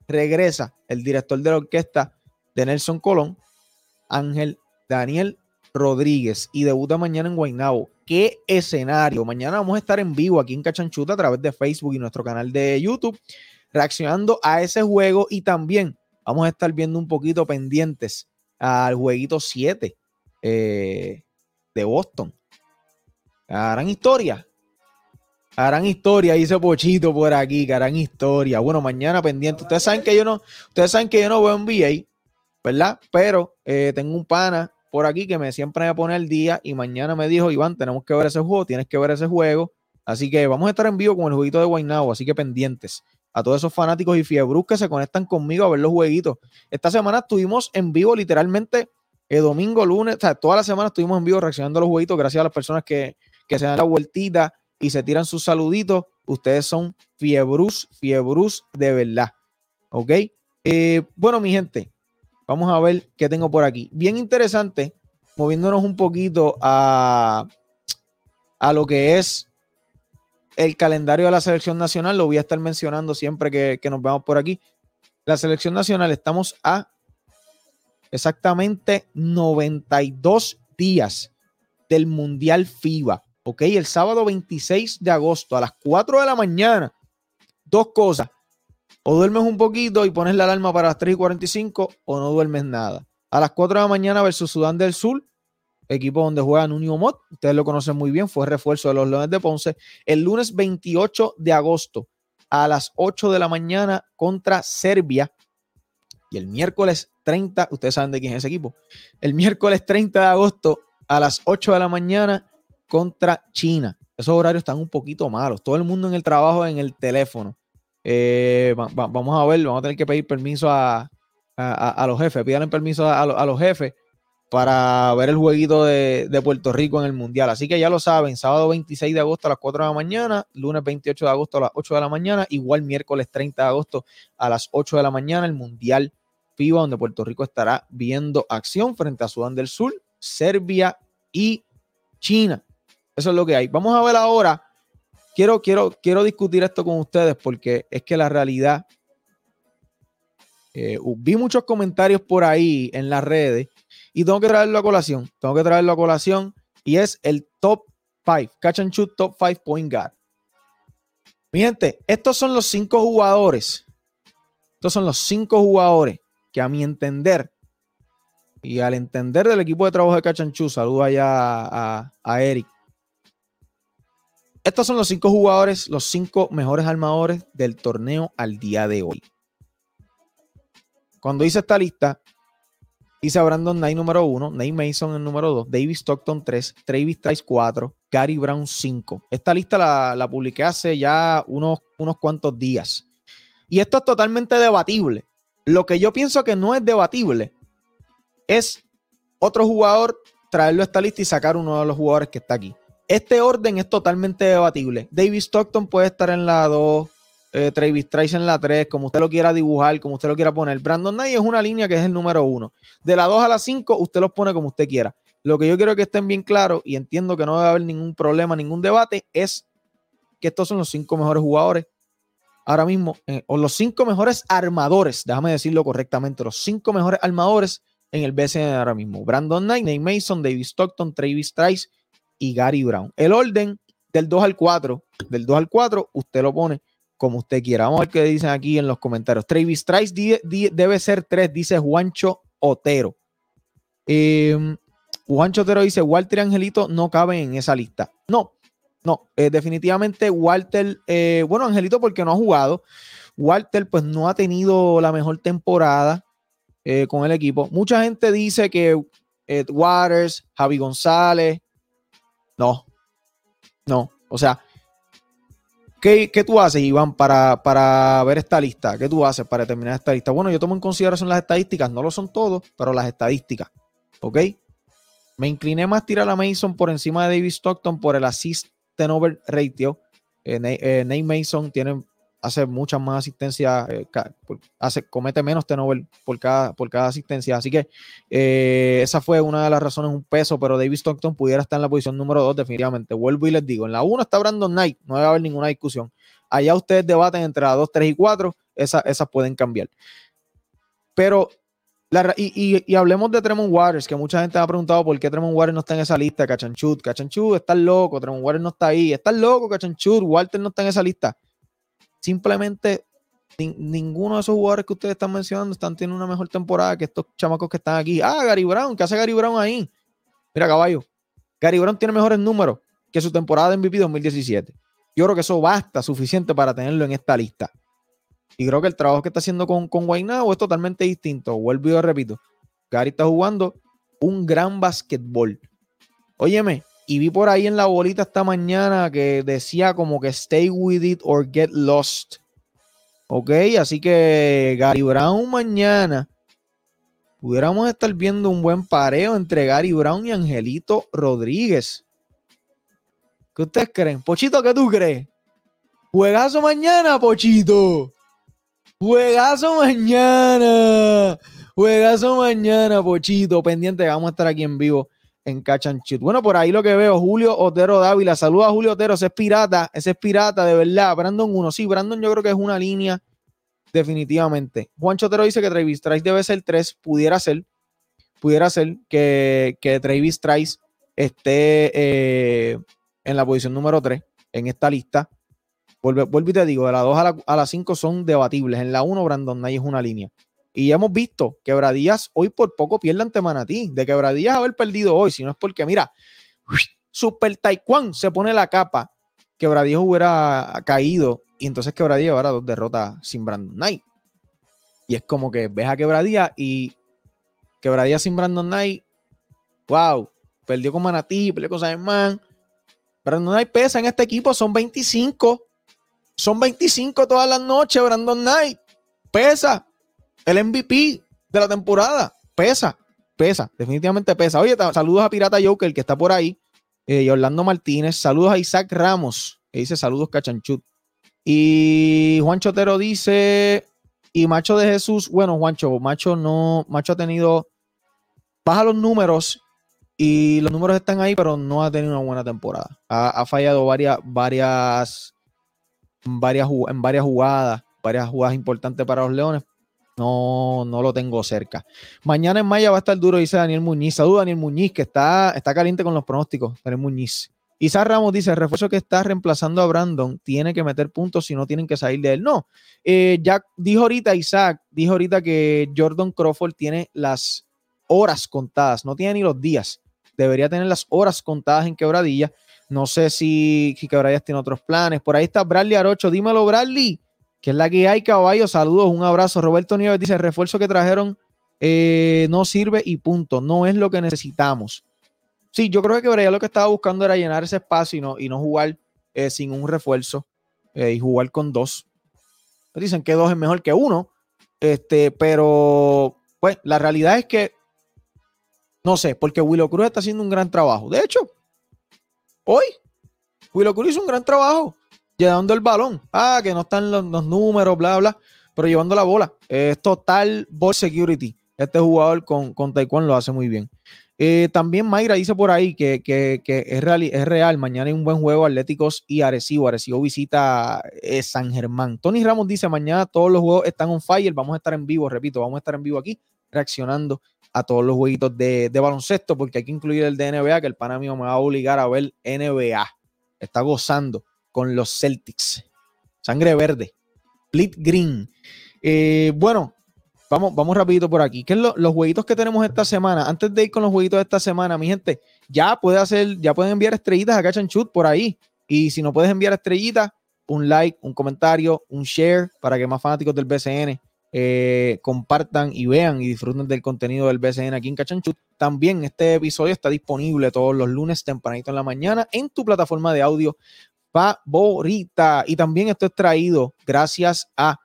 Regresa el director de la orquesta de Nelson Colón, Ángel Daniel Rodríguez, y debuta mañana en Guaynabo qué escenario. Mañana vamos a estar en vivo aquí en Cachanchuta a través de Facebook y nuestro canal de YouTube, reaccionando a ese juego y también vamos a estar viendo un poquito pendientes al jueguito 7 eh, de Boston. Harán historia. Harán historia, dice Pochito por aquí, que harán historia. Bueno, mañana pendiente. Ustedes saben que yo no, ustedes saben que yo no ¿verdad? Pero eh, tengo un pana por aquí que me siempre me pone el día y mañana me dijo, Iván, tenemos que ver ese juego, tienes que ver ese juego. Así que vamos a estar en vivo con el jueguito de Guaynabo, así que pendientes a todos esos fanáticos y fiebrus que se conectan conmigo a ver los jueguitos. Esta semana estuvimos en vivo literalmente el domingo, lunes, o sea, toda la semana estuvimos en vivo reaccionando a los jueguitos gracias a las personas que, que se dan la vueltita y se tiran sus saluditos. Ustedes son fiebrus, fiebrus de verdad. ¿Ok? Eh, bueno, mi gente, Vamos a ver qué tengo por aquí. Bien interesante, moviéndonos un poquito a, a lo que es el calendario de la selección nacional. Lo voy a estar mencionando siempre que nos veamos por aquí. La selección nacional, estamos a exactamente 92 días del Mundial FIBA. Ok, el sábado 26 de agosto a las 4 de la mañana. Dos cosas. O duermes un poquito y pones la alarma para las 3 y 45 o no duermes nada. A las 4 de la mañana versus Sudán del Sur, equipo donde juega Mott, ustedes lo conocen muy bien, fue refuerzo de los Leones de Ponce. El lunes 28 de agosto a las 8 de la mañana contra Serbia. Y el miércoles 30, ustedes saben de quién es ese equipo. El miércoles 30 de agosto a las 8 de la mañana contra China. Esos horarios están un poquito malos. Todo el mundo en el trabajo en el teléfono. Eh, vamos a ver, vamos a tener que pedir permiso a, los jefes. Pidan permiso a, los jefes para ver el jueguito de, de, Puerto Rico en el Mundial. Así que ya lo saben, sábado 26 de agosto a las 4 de la mañana, lunes 28 de agosto a las 8 de la mañana, igual miércoles 30 de agosto a las 8 de la mañana, el Mundial FIBA, donde Puerto Rico estará viendo acción frente a Sudán del Sur, Serbia y China. Eso es lo que hay. Vamos a ver ahora. Quiero, quiero, quiero discutir esto con ustedes porque es que la realidad. Eh, vi muchos comentarios por ahí en las redes y tengo que traerlo a colación. Tengo que traerlo a colación y es el top 5. Catch and shoot top 5 point guard. Mi estos son los cinco jugadores. Estos son los cinco jugadores que a mi entender y al entender del equipo de trabajo de Shoot, saludo allá a, a Eric estos son los cinco jugadores, los cinco mejores armadores del torneo al día de hoy. Cuando hice esta lista, hice a Brandon Knight número uno, Nate Mason el número dos, David Stockton 3, Travis Trice 4, Gary Brown 5. Esta lista la, la publiqué hace ya unos, unos cuantos días. Y esto es totalmente debatible. Lo que yo pienso que no es debatible es otro jugador traerlo a esta lista y sacar uno de los jugadores que está aquí. Este orden es totalmente debatible. David Stockton puede estar en la 2, eh, Travis Trice en la 3, como usted lo quiera dibujar, como usted lo quiera poner. Brandon Knight es una línea que es el número 1. De la 2 a la 5, usted los pone como usted quiera. Lo que yo quiero que estén bien claros y entiendo que no debe haber ningún problema, ningún debate, es que estos son los 5 mejores jugadores ahora mismo, eh, o los 5 mejores armadores, déjame decirlo correctamente, los 5 mejores armadores en el BCN ahora mismo. Brandon Knight, Nate Mason, David Stockton, Travis Trice, y Gary Brown. El orden del 2 al 4, del 2 al 4, usted lo pone como usted quiera. Vamos a ver qué dicen aquí en los comentarios. Travis Trice debe ser 3, dice Juancho Otero. Em, Juancho Otero dice, Walter y Angelito no caben en esa lista. No, no, eh, definitivamente Walter, eh, bueno, Angelito porque no ha jugado. Walter pues no ha tenido la mejor temporada eh, con el equipo. Mucha gente dice que Waters, Javi González, no, no. O sea, ¿qué, tú haces, Iván, para, para, ver esta lista? ¿Qué tú haces para determinar esta lista? Bueno, yo tomo en consideración las estadísticas, no lo son todos, pero las estadísticas. ¿Ok? Me incliné más tirar a Mason por encima de David Stockton por el assist turnover ratio. Eh, eh, Nate Mason tiene hace muchas más asistencias, eh, comete menos turnover por cada, por cada asistencia. Así que eh, esa fue una de las razones, un peso, pero David Stockton pudiera estar en la posición número 2 definitivamente. Vuelvo y les digo, en la 1 está Brandon Knight, no debe haber ninguna discusión. Allá ustedes debaten entre la 2, 3 y 4, esas, esas pueden cambiar. Pero, y, hablemos de Tremont Waters, que mucha gente me ha preguntado por qué Tremont Waters no está en esa lista, Cachanchut. Cachanchut, está loco, Tremont Waters no está ahí, está loco, Cachanchut, Walter no está en esa lista simplemente ninguno de esos jugadores que ustedes están mencionando están teniendo una mejor temporada que estos chamacos que están aquí. Ah, Gary Brown, ¿qué hace Gary Brown ahí? Mira, caballo, Gary Brown tiene mejores números que su temporada de MVP 2017. Yo creo que eso basta suficiente para tenerlo en esta lista. Y creo que el trabajo que está haciendo con, con es totalmente distinto. Vuelvo y repito. Gary está jugando un gran basquetbol. Óyeme, y vi por ahí en la bolita esta mañana que decía como que stay with it or get lost. Ok, así que Gary Brown mañana pudiéramos estar viendo un buen pareo entre Gary Brown y Angelito Rodríguez. ¿Qué ustedes creen? Pochito, ¿qué tú crees? Juegazo mañana, Pochito. Juegazo mañana. Juegazo mañana, Pochito. Pendiente, vamos a estar aquí en vivo en Catch Bueno, por ahí lo que veo, Julio Otero Dávila. Saluda a Julio Otero, ese es pirata, ese es pirata, de verdad. Brandon 1, sí, Brandon yo creo que es una línea, definitivamente. Juancho Otero dice que Travis Trice debe ser 3, pudiera ser, pudiera ser que, que Travis Trice esté eh, en la posición número 3 en esta lista. Vuelvo, y te digo, de la 2 a la, a la 5 son debatibles. En la 1, Brandon Knight es una línea. Y ya hemos visto que Quebradías hoy por poco pierde ante Manatí. De Quebradías haber perdido hoy, si no es porque, mira, Super Taekwondo se pone la capa. Quebradías hubiera caído y entonces Quebradías ahora dos derrotas sin Brandon Knight. Y es como que ves a Quebradías y Quebradías sin Brandon Knight, wow, perdió con Manatí, perdió con San Brandon Knight pesa en este equipo, son 25. Son 25 todas las noches, Brandon Knight. Pesa. El MVP de la temporada. Pesa. Pesa. Definitivamente pesa. Oye, saludos a Pirata Joker, que está por ahí. Eh, y Orlando Martínez. Saludos a Isaac Ramos, que dice saludos Cachanchut. Y Juan Chotero dice, y Macho de Jesús, bueno, Juancho, Macho no, Macho ha tenido, baja los números y los números están ahí, pero no ha tenido una buena temporada. Ha, fallado varias, varias, varias, en varias jugadas, varias jugadas importantes para los Leones. No, no lo tengo cerca. Mañana en Maya va a estar duro, dice Daniel Muñiz. Saludos, Daniel Muñiz, que está, está caliente con los pronósticos. Daniel Muñiz. Isaac Ramos dice: el refuerzo que está reemplazando a Brandon tiene que meter puntos si no tienen que salir de él. No, eh, ya dijo ahorita Isaac, dijo ahorita que Jordan Crawford tiene las horas contadas, no tiene ni los días debería tener las horas contadas en quebradilla. No sé si, si Quebradillas tiene otros planes. Por ahí está Bradley Arocho. Dímelo, Bradley, que es la que hay, caballo. Saludos, un abrazo. Roberto Nieves dice: el refuerzo que trajeron eh, no sirve y punto. No es lo que necesitamos. Sí, yo creo que Quebradillas lo que estaba buscando era llenar ese espacio y no, y no jugar eh, sin un refuerzo eh, y jugar con dos. Dicen que dos es mejor que uno. Este, pero pues la realidad es que no sé, porque Willow Cruz está haciendo un gran trabajo. De hecho, hoy Willow hizo un gran trabajo llevando el balón. Ah, que no están los, números, bla, bla, pero llevando la bola. Es total ball security. Este jugador con, con Taekwondo lo hace muy bien. Eh, también Mayra dice por ahí que, es, real, es, real, Mañana hay un buen juego Atléticos y Arecibo. Arecibo visita eh, San Germán. Tony Ramos dice: Mañana todos los juegos están on fire. Vamos a estar en vivo, repito, vamos a estar en vivo aquí reaccionando a todos los jueguitos de, baloncesto, porque hay que incluir el de NBA, que el pana mío me va a obligar a ver NBA. Está gozando con los Celtics. Sangre verde. Split green. Eh, bueno, vamos, vamos rapidito por aquí. ¿Qué es los jueguitos que tenemos esta semana? Antes de ir con los jueguitos de esta semana, mi gente, ya puede hacer, ya pueden enviar estrellitas a Shoot por ahí. Y si no puedes enviar estrellitas, un like, un comentario, un share para que más fanáticos del BCN eh, compartan y vean y disfruten del contenido del BCN aquí en Cachanchut. También este episodio está disponible todos los lunes tempranito en la mañana en tu plataforma de audio favorita. Y también esto es traído gracias a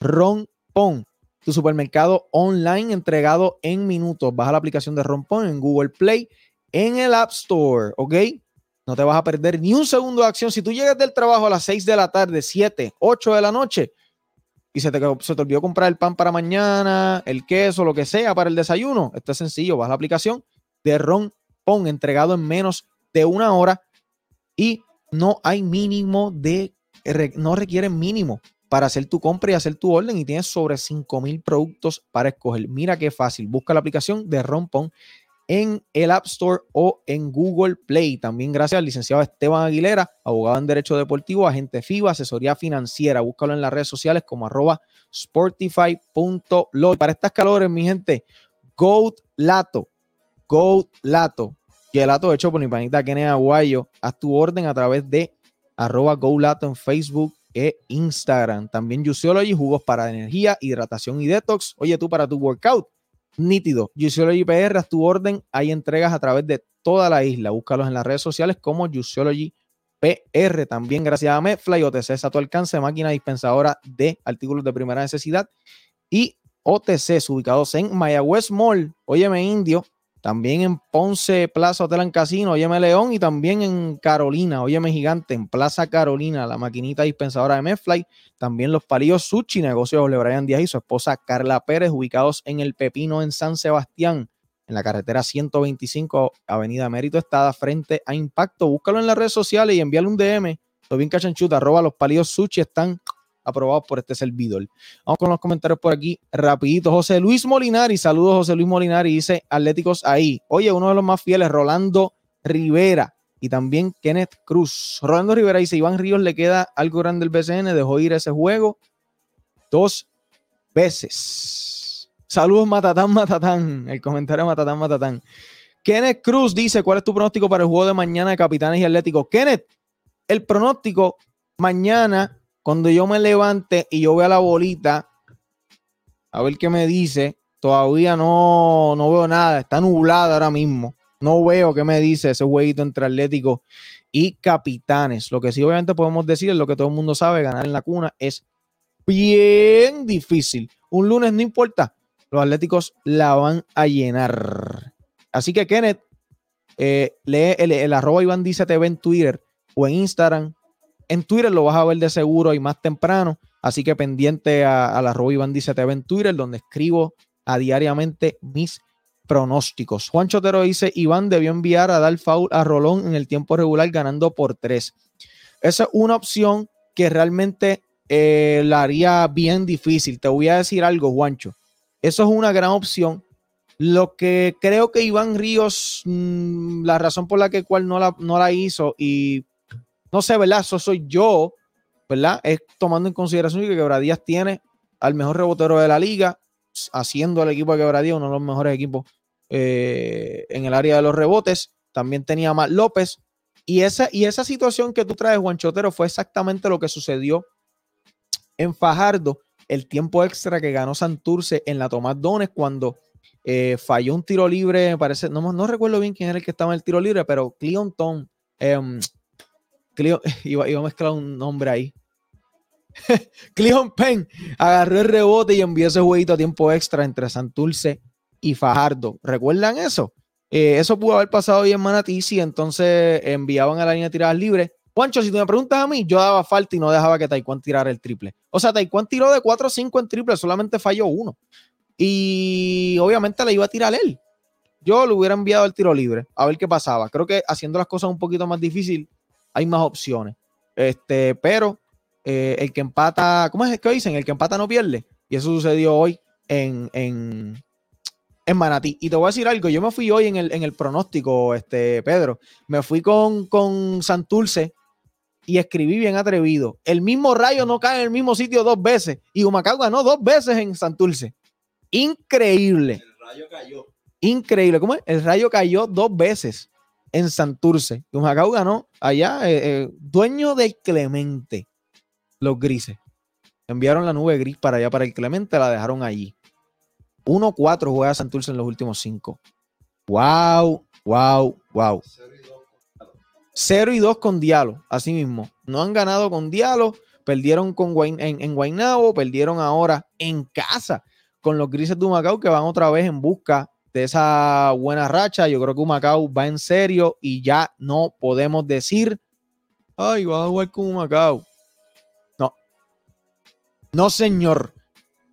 Ron Pong, tu supermercado online entregado en minutos. Baja la aplicación de Ron Pong en Google Play, en el App Store, ¿ok? No te vas a perder ni un segundo de acción. Si tú llegas del trabajo a las 6 de la tarde, 7, 8 de la noche, y se te, se te olvidó comprar el pan para mañana, el queso, lo que sea para el desayuno, esto es sencillo, vas a la aplicación de Ron Pon entregado en menos de una hora y no hay mínimo de, no requiere mínimo para hacer tu compra y hacer tu orden y tienes sobre 5000 productos para escoger. Mira qué fácil, busca la aplicación de Ron Pon en el App Store o en Google Play. También gracias al licenciado Esteban Aguilera, abogado en Derecho Deportivo, agente FIBA, asesoría financiera. Búscalo en las redes sociales como arroba sportify.lo. Para estas calores, mi gente, Goat Lato, Goat Lato, que el lato hecho por mi panita Kenneth Aguayo. Haz tu orden a través de arroba Go Lato en Facebook e Instagram. También Juiceology, jugos para energía, hidratación y detox. Oye, tú para tu workout nítido. Juiceology PR, haz tu orden. Hay entregas a través de toda la isla. Búscalos en las redes sociales como Juiceology PR. También gracias a Medfly, OTC es a tu alcance, máquina dispensadora de artículos de primera necesidad. Y OTC, ubicados en Mayagüez Mall. Óyeme, indio. También en Ponce, Plaza Hotel en Casino, óyeme León y también en Carolina, óyeme Gigante, en Plaza Carolina, la maquinita dispensadora de Medfly, también los palillos Sushi, negocios de Brian Díaz y su esposa Carla Pérez, ubicados en El Pepino en San Sebastián, en la carretera 125, Avenida Mérito Estada, frente a Impacto. Búscalo en las redes sociales y envíale un DM. Lo bien cachanchuta, arroba los palillos Sushi están aprobados por este servidor. Vamos con los comentarios por aquí, rapidito. José Luis Molinari, saludos José Luis Molinari, dice Atléticos ahí. Oye, uno de los más fieles, Rolando Rivera. y también Kenneth Cruz. Rolando Rivera dice, Iván Ríos le queda algo grande el BCN, dejó ir ese juego dos veces. Saludos Matatán, Matatán. El comentario Matatán, Matatán. Kenneth Cruz dice, ¿cuál es tu pronóstico para el juego de mañana de Capitanes y Atléticos? Kenneth, el pronóstico mañana, cuando yo me levante y yo vea la bolita, a ver qué me dice, todavía no, no veo nada, está nublado ahora mismo. No veo qué me dice ese jueguito entre Atlético y Capitanes. Lo que sí obviamente podemos decir, es lo que todo el mundo sabe, ganar en la cuna es bien difícil. Un lunes no importa, los Atléticos la van a llenar. Así que Kenneth, eh, lee el, arroba Iván Dice TV en Twitter o en Instagram. En Twitter lo vas a ver de seguro y más temprano. Así que pendiente a, la arroba Iván Dice TV en Twitter, donde escribo a diariamente mis pronósticos. Juan Chotero dice, Iván debió enviar a dar foul a Rolón en el tiempo regular ganando por tres. Esa es una opción que realmente eh, la haría bien difícil. Te voy a decir algo, Juancho. Eso es una gran opción. Lo que creo que Iván Ríos, mm, la razón por la que cual no la, no la hizo, y no sé, ¿verdad? Eso soy yo, ¿verdad? Es tomando en consideración que Quebradías tiene al mejor rebotero de la liga, haciendo al equipo de Quebradías uno de los mejores equipos eh, en el área de los rebotes. También tenía Matt López. Y esa, y esa situación que tú traes, Juan Chotero, fue exactamente lo que sucedió en Fajardo, el tiempo extra que ganó Santurce en la Tomás Dones cuando eh, falló un tiro libre, parece, no, no recuerdo bien quién era el que estaba en el tiro libre, pero Cleonton, eh, *laughs* iba, a mezclar un nombre ahí. *laughs* Cleon Penn agarró el rebote y envió ese jueguito a tiempo extra entre Santurce y Fajardo. ¿Recuerdan eso? Eh, eso pudo haber pasado hoy en Manatí si entonces enviaban a la línea de tiradas libres Juancho, si tú me preguntas a mí, yo daba falta y no dejaba que Taekwondo tirara el triple. O sea, Taekwondo tiró de 4 o 5 en triple, solamente falló uno. Y obviamente le iba a tirar él. Yo le hubiera enviado el tiro libre, a ver qué pasaba. Creo que haciendo las cosas un poquito más difícil, hay más opciones. Este, pero eh, el que empata, ¿cómo es que dicen? El que empata no pierde. Y eso sucedió hoy en, en, en Manatí. Y te voy a decir algo, yo me fui hoy en el, en el pronóstico, este, Pedro. Me fui con, con Santurce y escribí bien atrevido. El mismo rayo no cae en el mismo sitio dos veces. Y Humacao ganó dos veces en Santurce. Increíble. El rayo cayó. Increíble. ¿Cómo es? El rayo cayó dos veces en Santurce. Y Humacao ganó allá, eh, eh, dueño del Clemente. Los grises. Enviaron la nube gris para allá, para el Clemente, la dejaron allí. 1-4 juega Santurce en los últimos cinco. Wow, wow, wow. 0 y 2 con Diallo, así mismo. No han ganado con Diallo, perdieron con en, en Guaynabo, perdieron ahora en casa con los Grises de Humacao que van otra vez en busca esa buena racha. Yo creo que Humacao va en serio y ya no podemos decir, ay, va a jugar con Humacao. No. No, señor.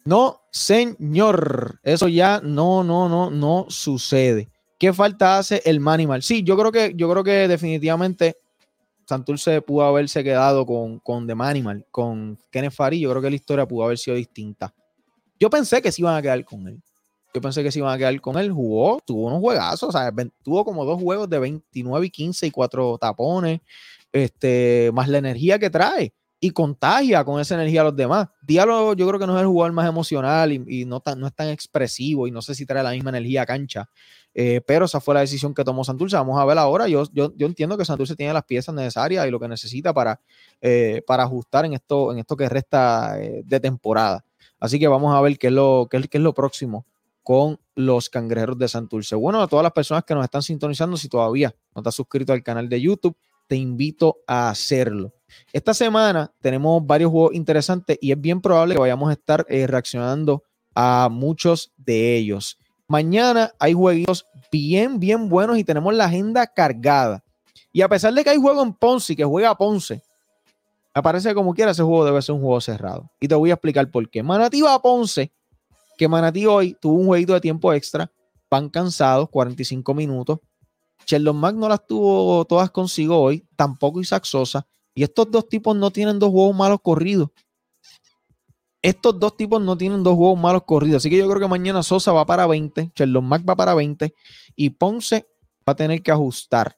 No, señor. Eso ya no, no, no, no sucede. ¿Qué falta hace el Manimal? Sí, yo creo que, yo creo que definitivamente Santurce pudo haberse quedado con, con The Manimal, con Kenneth Farid. Yo creo que la historia pudo haber sido distinta. Yo pensé que se iban a quedar con él. Yo pensé que se iban a quedar con él. Jugó, tuvo unos juegazos. O sea, tuvo como dos juegos de 29 y 15 y cuatro tapones. Este, más la energía que trae y contagia con esa energía a los demás. Diálogo yo creo que no es el jugador más emocional y, no, tan, no es tan expresivo y no sé si trae la misma energía cancha eh, pero esa fue la decisión que tomó Santurce. Vamos a ver ahora. Yo, yo, yo entiendo que Santurce tiene las piezas necesarias y lo que necesita para, eh, para ajustar en esto, en esto que resta eh, de temporada. Así que vamos a ver qué es lo, qué es, lo próximo con los cangrejeros de Santurce. Bueno, a todas las personas que nos están sintonizando, si todavía no estás suscrito al canal de YouTube, te invito a hacerlo. Esta semana tenemos varios juegos interesantes y es bien probable que vayamos a estar reaccionando a muchos de ellos. Mañana hay juegos bien, bien buenos y tenemos la agenda cargada. Y a pesar de que hay juego en Ponce y que juega Ponce, me parece que como quiera ese juego debe ser un juego cerrado. Y te voy a explicar por qué. Manatí va a Ponce, que Manatí hoy tuvo un jueguito de tiempo extra. Van cansados, 45 minutos. Sheldon Mack no las tuvo todas consigo hoy, tampoco Isaac Sosa. Y estos dos tipos no tienen dos juegos malos corridos estos dos tipos no tienen dos juegos malos corridos. Así que yo creo que mañana Sosa va para 20, Sherlock Mac va para 20 y Ponce va a tener que ajustar.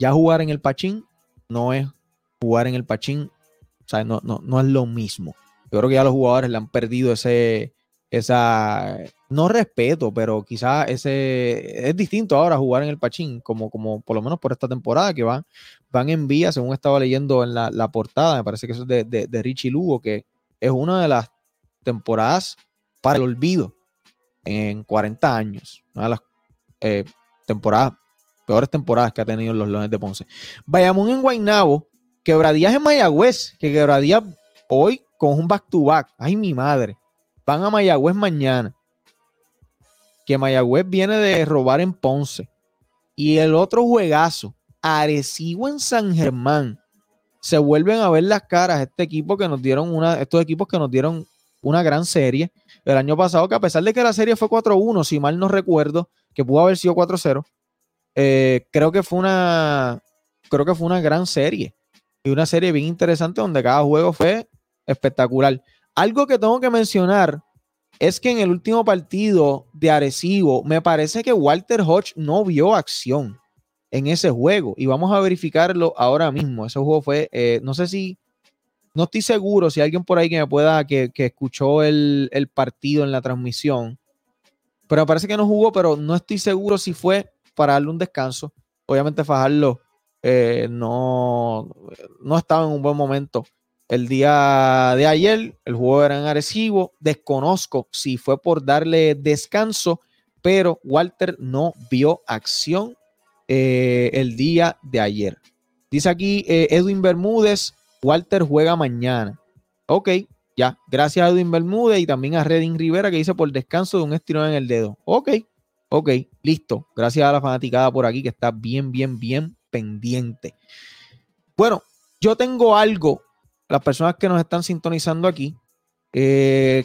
ya jugar en el Pachín no es jugar en el Pachín, o sea, no, no, no es lo mismo. Yo creo que ya los jugadores le han perdido ese, esa, no respeto, pero quizás ese es distinto ahora jugar en el Pachín, como, como por lo menos por esta temporada que van, van en vía, según estaba leyendo en la, portada, me parece que eso es de, de, Richie Lugo, que es una de las temporadas para el olvido en 40 años, una de las eh, temporadas, peores temporadas que ha tenido los Leones de Ponce. Bayamón en Guaynabo, Quebradías en Mayagüez, que Quebradías hoy con un back to back, ay mi madre, van a Mayagüez mañana que Mayagüez viene de robar en Ponce. Y el otro juegazo, Arecibo en San Germán. Se vuelven a ver las caras este equipo que nos dieron una, estos equipos que nos dieron una gran serie el año pasado, que a pesar de que la serie fue 4-1, si mal no recuerdo, que pudo haber sido 4-0, eh, creo que fue una creo que fue una gran serie y una serie bien interesante donde cada juego fue espectacular. Algo que tengo que mencionar es que en el último partido de Arecibo, me parece que Walter Hodge no vio acción en ese juego y vamos a verificarlo ahora mismo. Ese juego fue, eh, no sé si, no estoy seguro si alguien por ahí que me pueda, que, escuchó el, partido en la transmisión, pero me parece que no jugó, pero no estoy seguro si fue para darle un descanso. Obviamente Fajarlo eh, no, no estaba en un buen momento el día de ayer. El juego era en Arecibo. Desconozco si fue por darle descanso, pero Walter no vio acción eh, el día de ayer. Dice aquí eh, Edwin Bermúdez, Walter juega mañana. Ok, ya. Gracias a Edwin Bermúdez y también a Reding Rivera que dice por descanso de un estirón en el dedo. Ok, ok, listo. Gracias a la fanaticada por aquí que está bien, bien, bien pendiente. Bueno, yo tengo algo las personas que nos están sintonizando aquí, eh,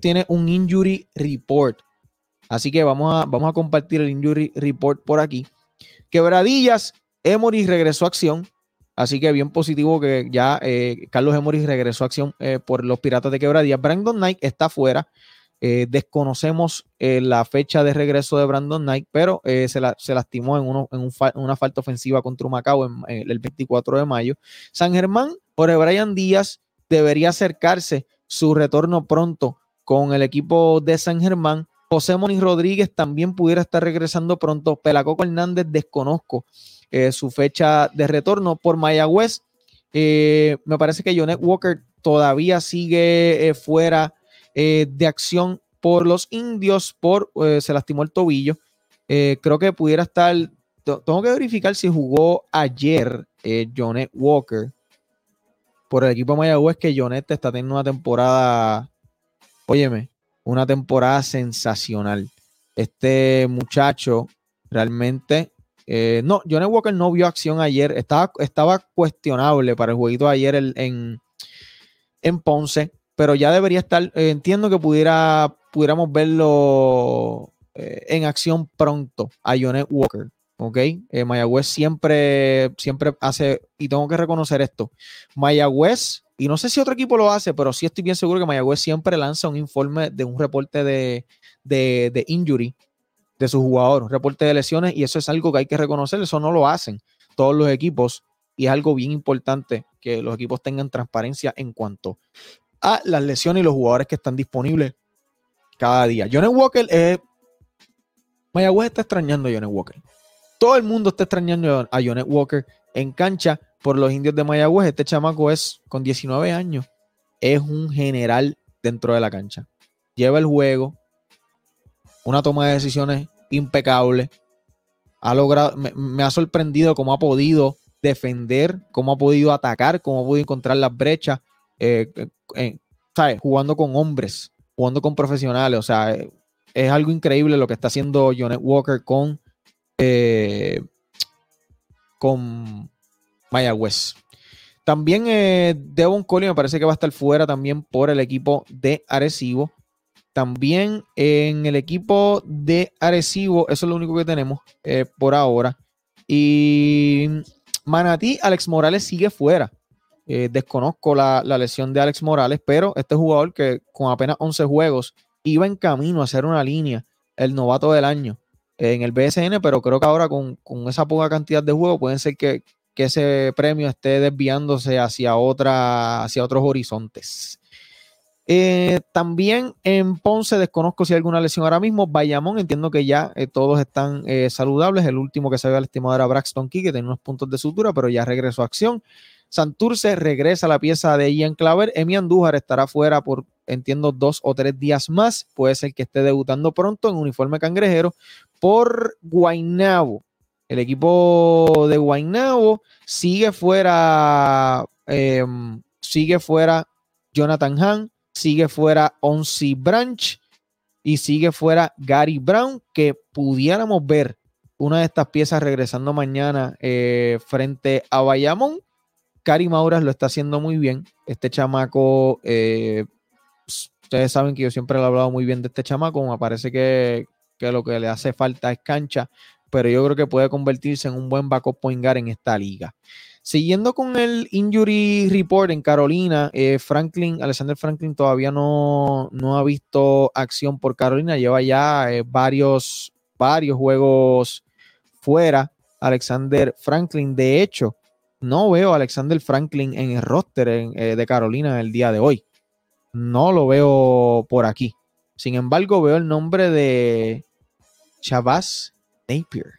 tiene un injury report. Así que vamos a, vamos a compartir el injury report por aquí. Quebradillas, Emory regresó a acción. Así que bien positivo que ya eh, Carlos Emory regresó a acción eh, por los Piratas de Quebradillas. Brandon Knight está fuera. Eh, desconocemos la fecha de regreso de Brandon Knight, pero se, lastimó en, en, una falta ofensiva contra Macao en, el 24 de mayo. San Germán Jorge Brian Díaz debería acercarse su retorno pronto con el equipo de San Germán. José Moniz Rodríguez también pudiera estar regresando pronto. Pelacoco Hernández desconozco eh, su fecha de retorno por Mayagüez. Eh, me parece que Jonet Walker todavía sigue eh, de acción por los indios, por se lastimó el tobillo. creo que pudiera estar. Tengo que verificar si jugó ayer Jonet Walker por el equipo de Mayagüez que Jonet está teniendo una temporada, óyeme, una temporada sensacional. Este muchacho realmente, eh, no, Jonet Walker no vio acción ayer, estaba, estaba cuestionable para el jueguito ayer en, en Ponce, pero ya debería estar, eh, entiendo que pudiera, pudiéramos verlo eh, en acción pronto a Jonet Walker. ¿ok? Eh, Mayagüez siempre, siempre hace, y tengo que reconocer esto, Mayagüez, y no sé si otro equipo lo hace, pero sí estoy bien seguro que Mayagüez siempre lanza un informe de un reporte de, de, injury de su jugador, un reporte de lesiones, y eso es algo que hay que reconocer, eso no lo hacen todos los equipos, y es algo bien importante que los equipos tengan transparencia en cuanto a las lesiones y los jugadores que están disponibles cada día. Johnny Walker, eh, Mayagüez está extrañando a Johnny Walker. Todo el mundo está extrañando a Jonet Walker en cancha por los indios de Mayagüez. Este chamaco es con 19 años. Es un general dentro de la cancha. Lleva el juego. Una toma de decisiones impecable. Ha logrado, me, ha sorprendido cómo ha podido defender, cómo ha podido atacar, cómo ha podido encontrar las brechas, eh, eh, jugando con hombres, jugando con profesionales. O sea, es algo increíble lo que está haciendo Jonet Walker con eh, con Mayagüez. También eh, Devon Coley me parece que va a estar fuera también por el equipo de Arecibo. También en el equipo de Arecibo, eso es lo único que tenemos eh, por ahora. Y Manatí, Alex Morales sigue fuera. Desconozco la, la, lesión de Alex Morales, pero este jugador que con apenas 11 juegos iba en camino a hacer una línea, el novato del año en el BSN, pero creo que ahora con, esa poca cantidad de juegos pueden ser que, ese premio esté desviándose hacia, otra, hacia otros horizontes. Eh, también en Ponce desconozco si hay alguna lesión ahora mismo. Bayamón, entiendo que ya eh, todos están eh, saludables. El último que se había lastimado era Braxton Key, que tenía unos puntos de sutura, pero ya regresó a acción. Santurce regresa a la pieza de Ian Claver. Emi Andújar estará fuera por, entiendo, dos o tres días más. Puede ser que esté debutando pronto en uniforme cangrejero por Guainabo. El equipo de Guainabo sigue fuera, em, sigue fuera Jonathan Hahn, sigue fuera Onsi Branch y sigue fuera Gary Brown, que pudiéramos ver una de estas piezas regresando mañana eh, frente a Bayamón. Gary Mauras lo está haciendo muy bien. Este chamaco, eh, ustedes saben que yo siempre he hablado muy bien de este chamaco. Me parece que, que lo que le hace falta es cancha, pero yo creo que puede convertirse en un buen backup point guard en esta liga. Siguiendo con el injury report en Carolina, eh, Franklin, Alexander Franklin todavía no, no, ha visto acción por Carolina, lleva ya eh, varios, varios juegos fuera. Alexander Franklin, de hecho, no veo a Alexander Franklin en el roster eh, de Carolina el día de hoy. No lo veo por aquí. Sin embargo, veo el nombre de Chavaz Napier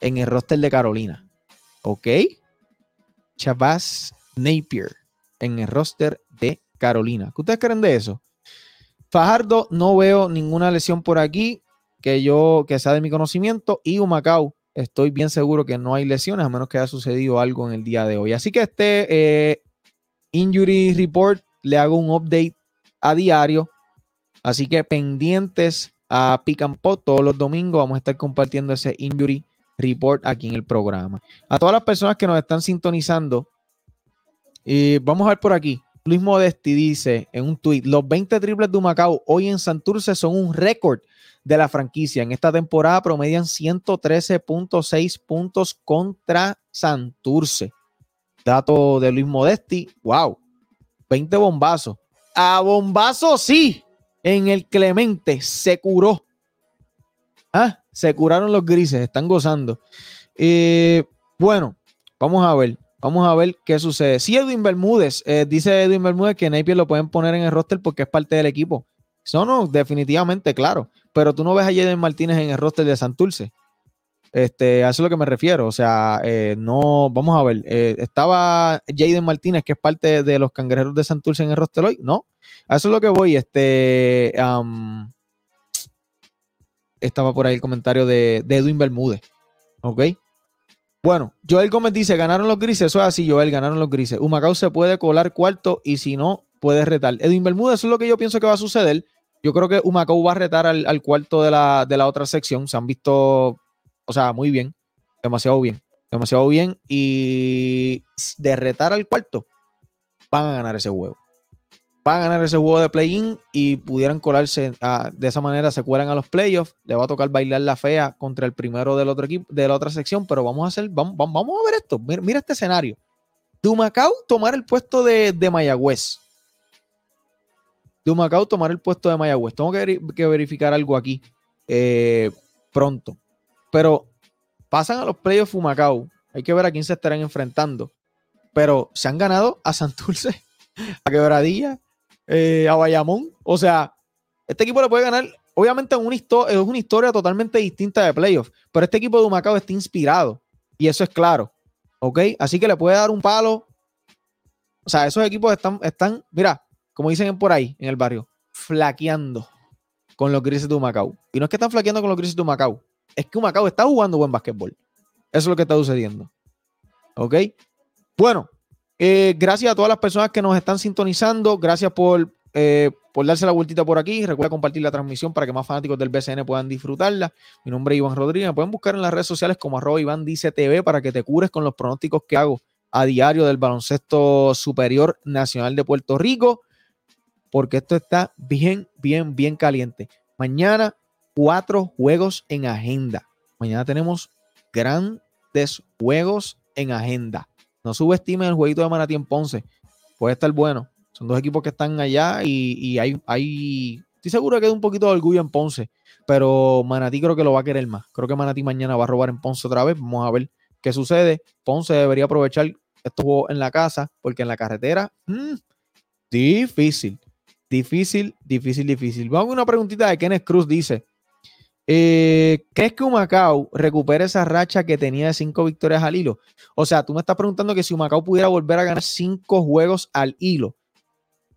en el roster de Carolina. ¿Ok? Chavaz Napier en el roster de Carolina. ¿Qué ustedes creen de eso? Fajardo, no veo ninguna lesión por aquí que yo, que sea de mi conocimiento. Y Humacao, estoy bien seguro que no hay lesiones, a menos que haya sucedido algo en el día de hoy. Así que este eh, Injury Report le hago un update a diario. Así que pendientes a Pick and Pot todos los domingos. Vamos a estar compartiendo ese Injury Report aquí en el programa. A todas las personas que nos están sintonizando, y vamos a ver por aquí. Luis Modesti dice en un tweet: Los 20 triples de Macao hoy en Santurce son un récord de la franquicia. En esta temporada promedian 113.6 puntos contra Santurce. Dato de Luis Modesti: Wow, 20 bombazos. A bombazo sí, en el Clemente se curó. Ah, se curaron los grises, están gozando. Eh, bueno, vamos a ver. Vamos a ver qué sucede. Si Edwin Bermúdez, eh, dice Edwin Bermúdez que Napier lo pueden poner en el roster porque es parte del equipo. Eso no, definitivamente, claro. Pero tú no ves a Jaden Martínez en el roster de Santurce. Este, a eso es lo que me refiero. O sea, eh, no, vamos a ver. estaba Jaden Martínez, que es parte de los cangrejeros de Santurce en el roster hoy. No, a eso es lo que voy. Este, estaba por ahí el comentario de, Edwin Bermúdez. ¿Ok? Bueno, Joel Gómez dice, ganaron los grises. Eso es así, Joel, ganaron los grises. Humacao se puede colar cuarto y si no, puede retar. Edwin Bermúdez, eso es lo que yo pienso que va a suceder. Yo creo que Humacao va a retar al, cuarto de la, de la, otra sección. Se han visto, o sea, muy bien. Demasiado bien. Demasiado bien. Y de retar al cuarto, van a ganar ese juego van a ganar ese juego de play-in y pudieran colarse ah, de esa manera, se cuelan a los playoffs. Le va a tocar bailar la fea contra el primero del otro equipo, de la otra sección, pero vamos a hacer, vamos, vamos a ver esto. Mira, este escenario. Dumacao tomar el puesto de, de Mayagüez. Dumacao tomar el puesto de Mayagüez. Tengo que, verificar algo aquí eh, pronto. Pero pasan a los playoffs Fumacao. Hay que ver a quién se estarán enfrentando. Pero se han ganado a Santurce, *laughs* a Quebradilla, eh, a Bayamón. O sea, este equipo le puede ganar. Obviamente es una, es una historia totalmente distinta de playoffs, pero este equipo de Humacao está inspirado y eso es claro. ¿Ok? Así que le puede dar un palo. O sea, esos equipos están, están mira, como dicen por ahí en el barrio, flaqueando con los grises de Humacao. Y no es que están flaqueando con los grises de Humacao, es que Humacao está jugando buen básquetbol. Eso es lo que está sucediendo. ¿Ok? Bueno, eh, gracias a todas las personas que nos están sintonizando. Gracias por, eh, por darse la vueltita por aquí. Recuerda compartir la transmisión para que más fanáticos del BCN puedan disfrutarla. Mi nombre es Iván Rodríguez. Me pueden buscar en las redes sociales como arroba Iván Dice para que te cures con los pronósticos que hago a diario del baloncesto superior nacional de Puerto Rico. Porque esto está bien, bien, bien caliente. Mañana, cuatro juegos en agenda. Mañana tenemos grandes juegos en agenda. No subestimen el jueguito de Manatí en Ponce. Puede estar bueno. Son dos equipos que están allá y, hay, hay Estoy seguro que queda un poquito de orgullo en Ponce, pero Manatí creo que lo va a querer más. Creo que Manatí mañana va a robar en Ponce otra vez. Vamos a ver qué sucede. Ponce debería aprovechar estos juegos en la casa, porque en la carretera, mm, difícil, difícil, difícil, difícil. Vamos a una preguntita de Kenneth Cruz. Dice: eh, ¿Crees que Humacao recupere esa racha que tenía de cinco victorias al hilo? O sea, tú me estás preguntando que si Humacao pudiera volver a ganar cinco juegos al hilo.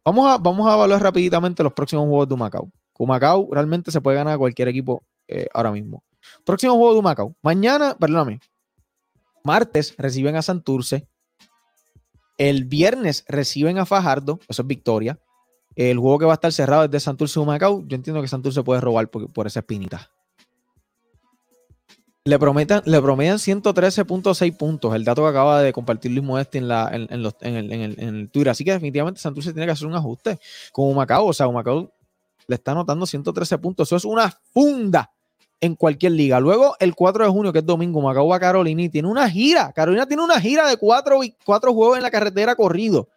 Vamos a, vamos a evaluar rapiditamente los próximos juegos de Humacao. Humacao realmente se puede ganar a cualquier equipo eh, ahora mismo. Próximo juego de Humacao. Mañana, perdóname. Martes reciben a Santurce. El viernes reciben a Fajardo. Eso es victoria. El juego que va a estar cerrado es de Santurce Humacao. Yo entiendo que Santurce puede robar por, por esa espinita. Le, prometan, le promedian 113.6 puntos, el dato que acaba de compartir Luis Modesti en, la, en, el, Twitter. Así que definitivamente Santurce tiene que hacer un ajuste con Humacao. O sea, Humacao le está anotando 113 puntos. Eso es una funda en cualquier liga. Luego, el 4 de junio, que es domingo, Humacao va a Carolina y tiene una gira. Carolina tiene una gira de cuatro, cuatro juegos en la carretera corrido.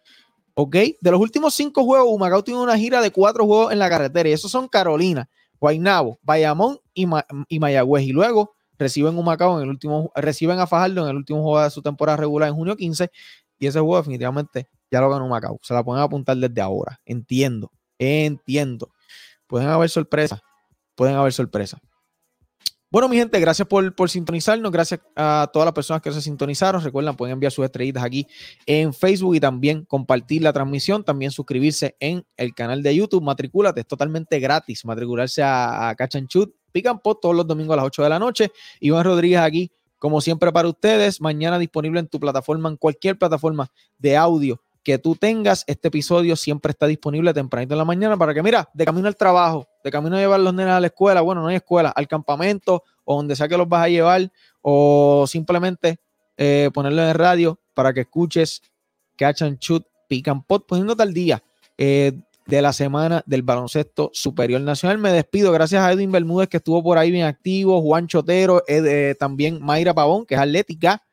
¿Ok? De los últimos cinco juegos, Humacao tiene una gira de cuatro juegos en la carretera. Y esos son Carolina, Guaynabo, Bayamón y, y Mayagüez. Y luego reciben un Macao en el último, reciben a Fajardo en el último juego de su temporada regular en junio 15 y ese juego definitivamente ya lo ganó Macao. Se la pueden apuntar desde ahora. Entiendo, entiendo. Pueden haber sorpresas, pueden haber sorpresas. Bueno, mi gente, gracias por, por, sintonizarnos. Gracias a todas las personas que se sintonizaron. Recuerden, pueden enviar sus estrellitas aquí en Facebook y también compartir la transmisión. También suscribirse en el canal de YouTube. Matricúlate, es totalmente gratis. Matricularse a, Shoot Pican Pot todos los domingos a las 8 de la noche. Iván Rodríguez aquí, como siempre, para ustedes. Mañana disponible en tu plataforma, en cualquier plataforma de audio que tú tengas. Este episodio siempre está disponible tempranito en la mañana para que, mira, de camino al trabajo, de camino a llevar los nenes a la escuela, bueno, no hay escuela, al campamento o donde sea que los vas a llevar, o simplemente eh, ponerlo en radio para que escuches Catch and Shoot, Pican Pot, poniéndote al día. Eh, de la semana del baloncesto superior nacional. Me despido, gracias a Edwin Bermúdez que estuvo por ahí bien activo, Juan Chotero, eh, también Mayra Pavón, que es atlética,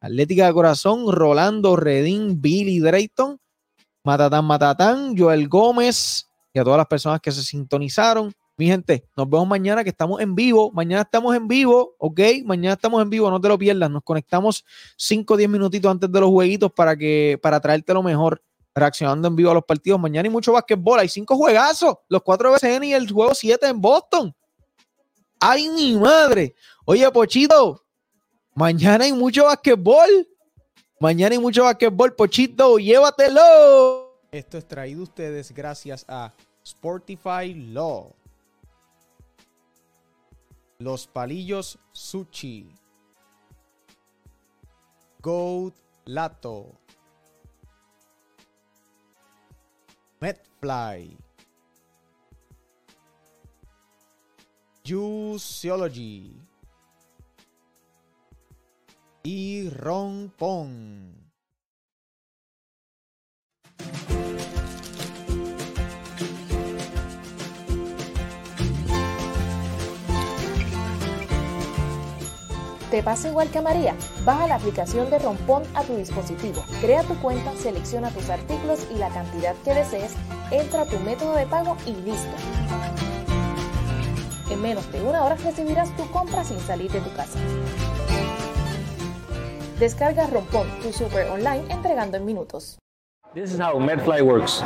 atlética de corazón, Rolando Redín, Billy Drayton, Matatán Matatán, Joel Gómez y a todas las personas que se sintonizaron. Mi gente, nos vemos mañana que estamos en vivo. Mañana estamos en vivo, ¿ok? Mañana estamos en vivo, no te lo pierdas. Nos conectamos 5 o 10 minutitos antes de los jueguitos para, que, para traerte lo mejor reaccionando en vivo a los partidos. Mañana hay mucho básquetbol, hay cinco juegazos, los cuatro BCN y el juego 7 en Boston. ¡Ay, mi madre! Oye, Pochito, mañana hay mucho básquetbol. Mañana hay mucho básquetbol, Pochito, llévatelo. Esto es traído ustedes gracias a Sportify Law. Los palillos Sushi. Gold Lato. Medfly. Juiceology. Y Rompón. ¿Te pasa igual que a María? Baja la aplicación de Rompón a tu dispositivo, crea tu cuenta, selecciona tus artículos y la cantidad que desees, entra a tu método de pago y listo. En menos de una hora recibirás tu compra sin salir de tu casa. Descarga Rompón, tu super online entregando en minutos. This is how Medfly works.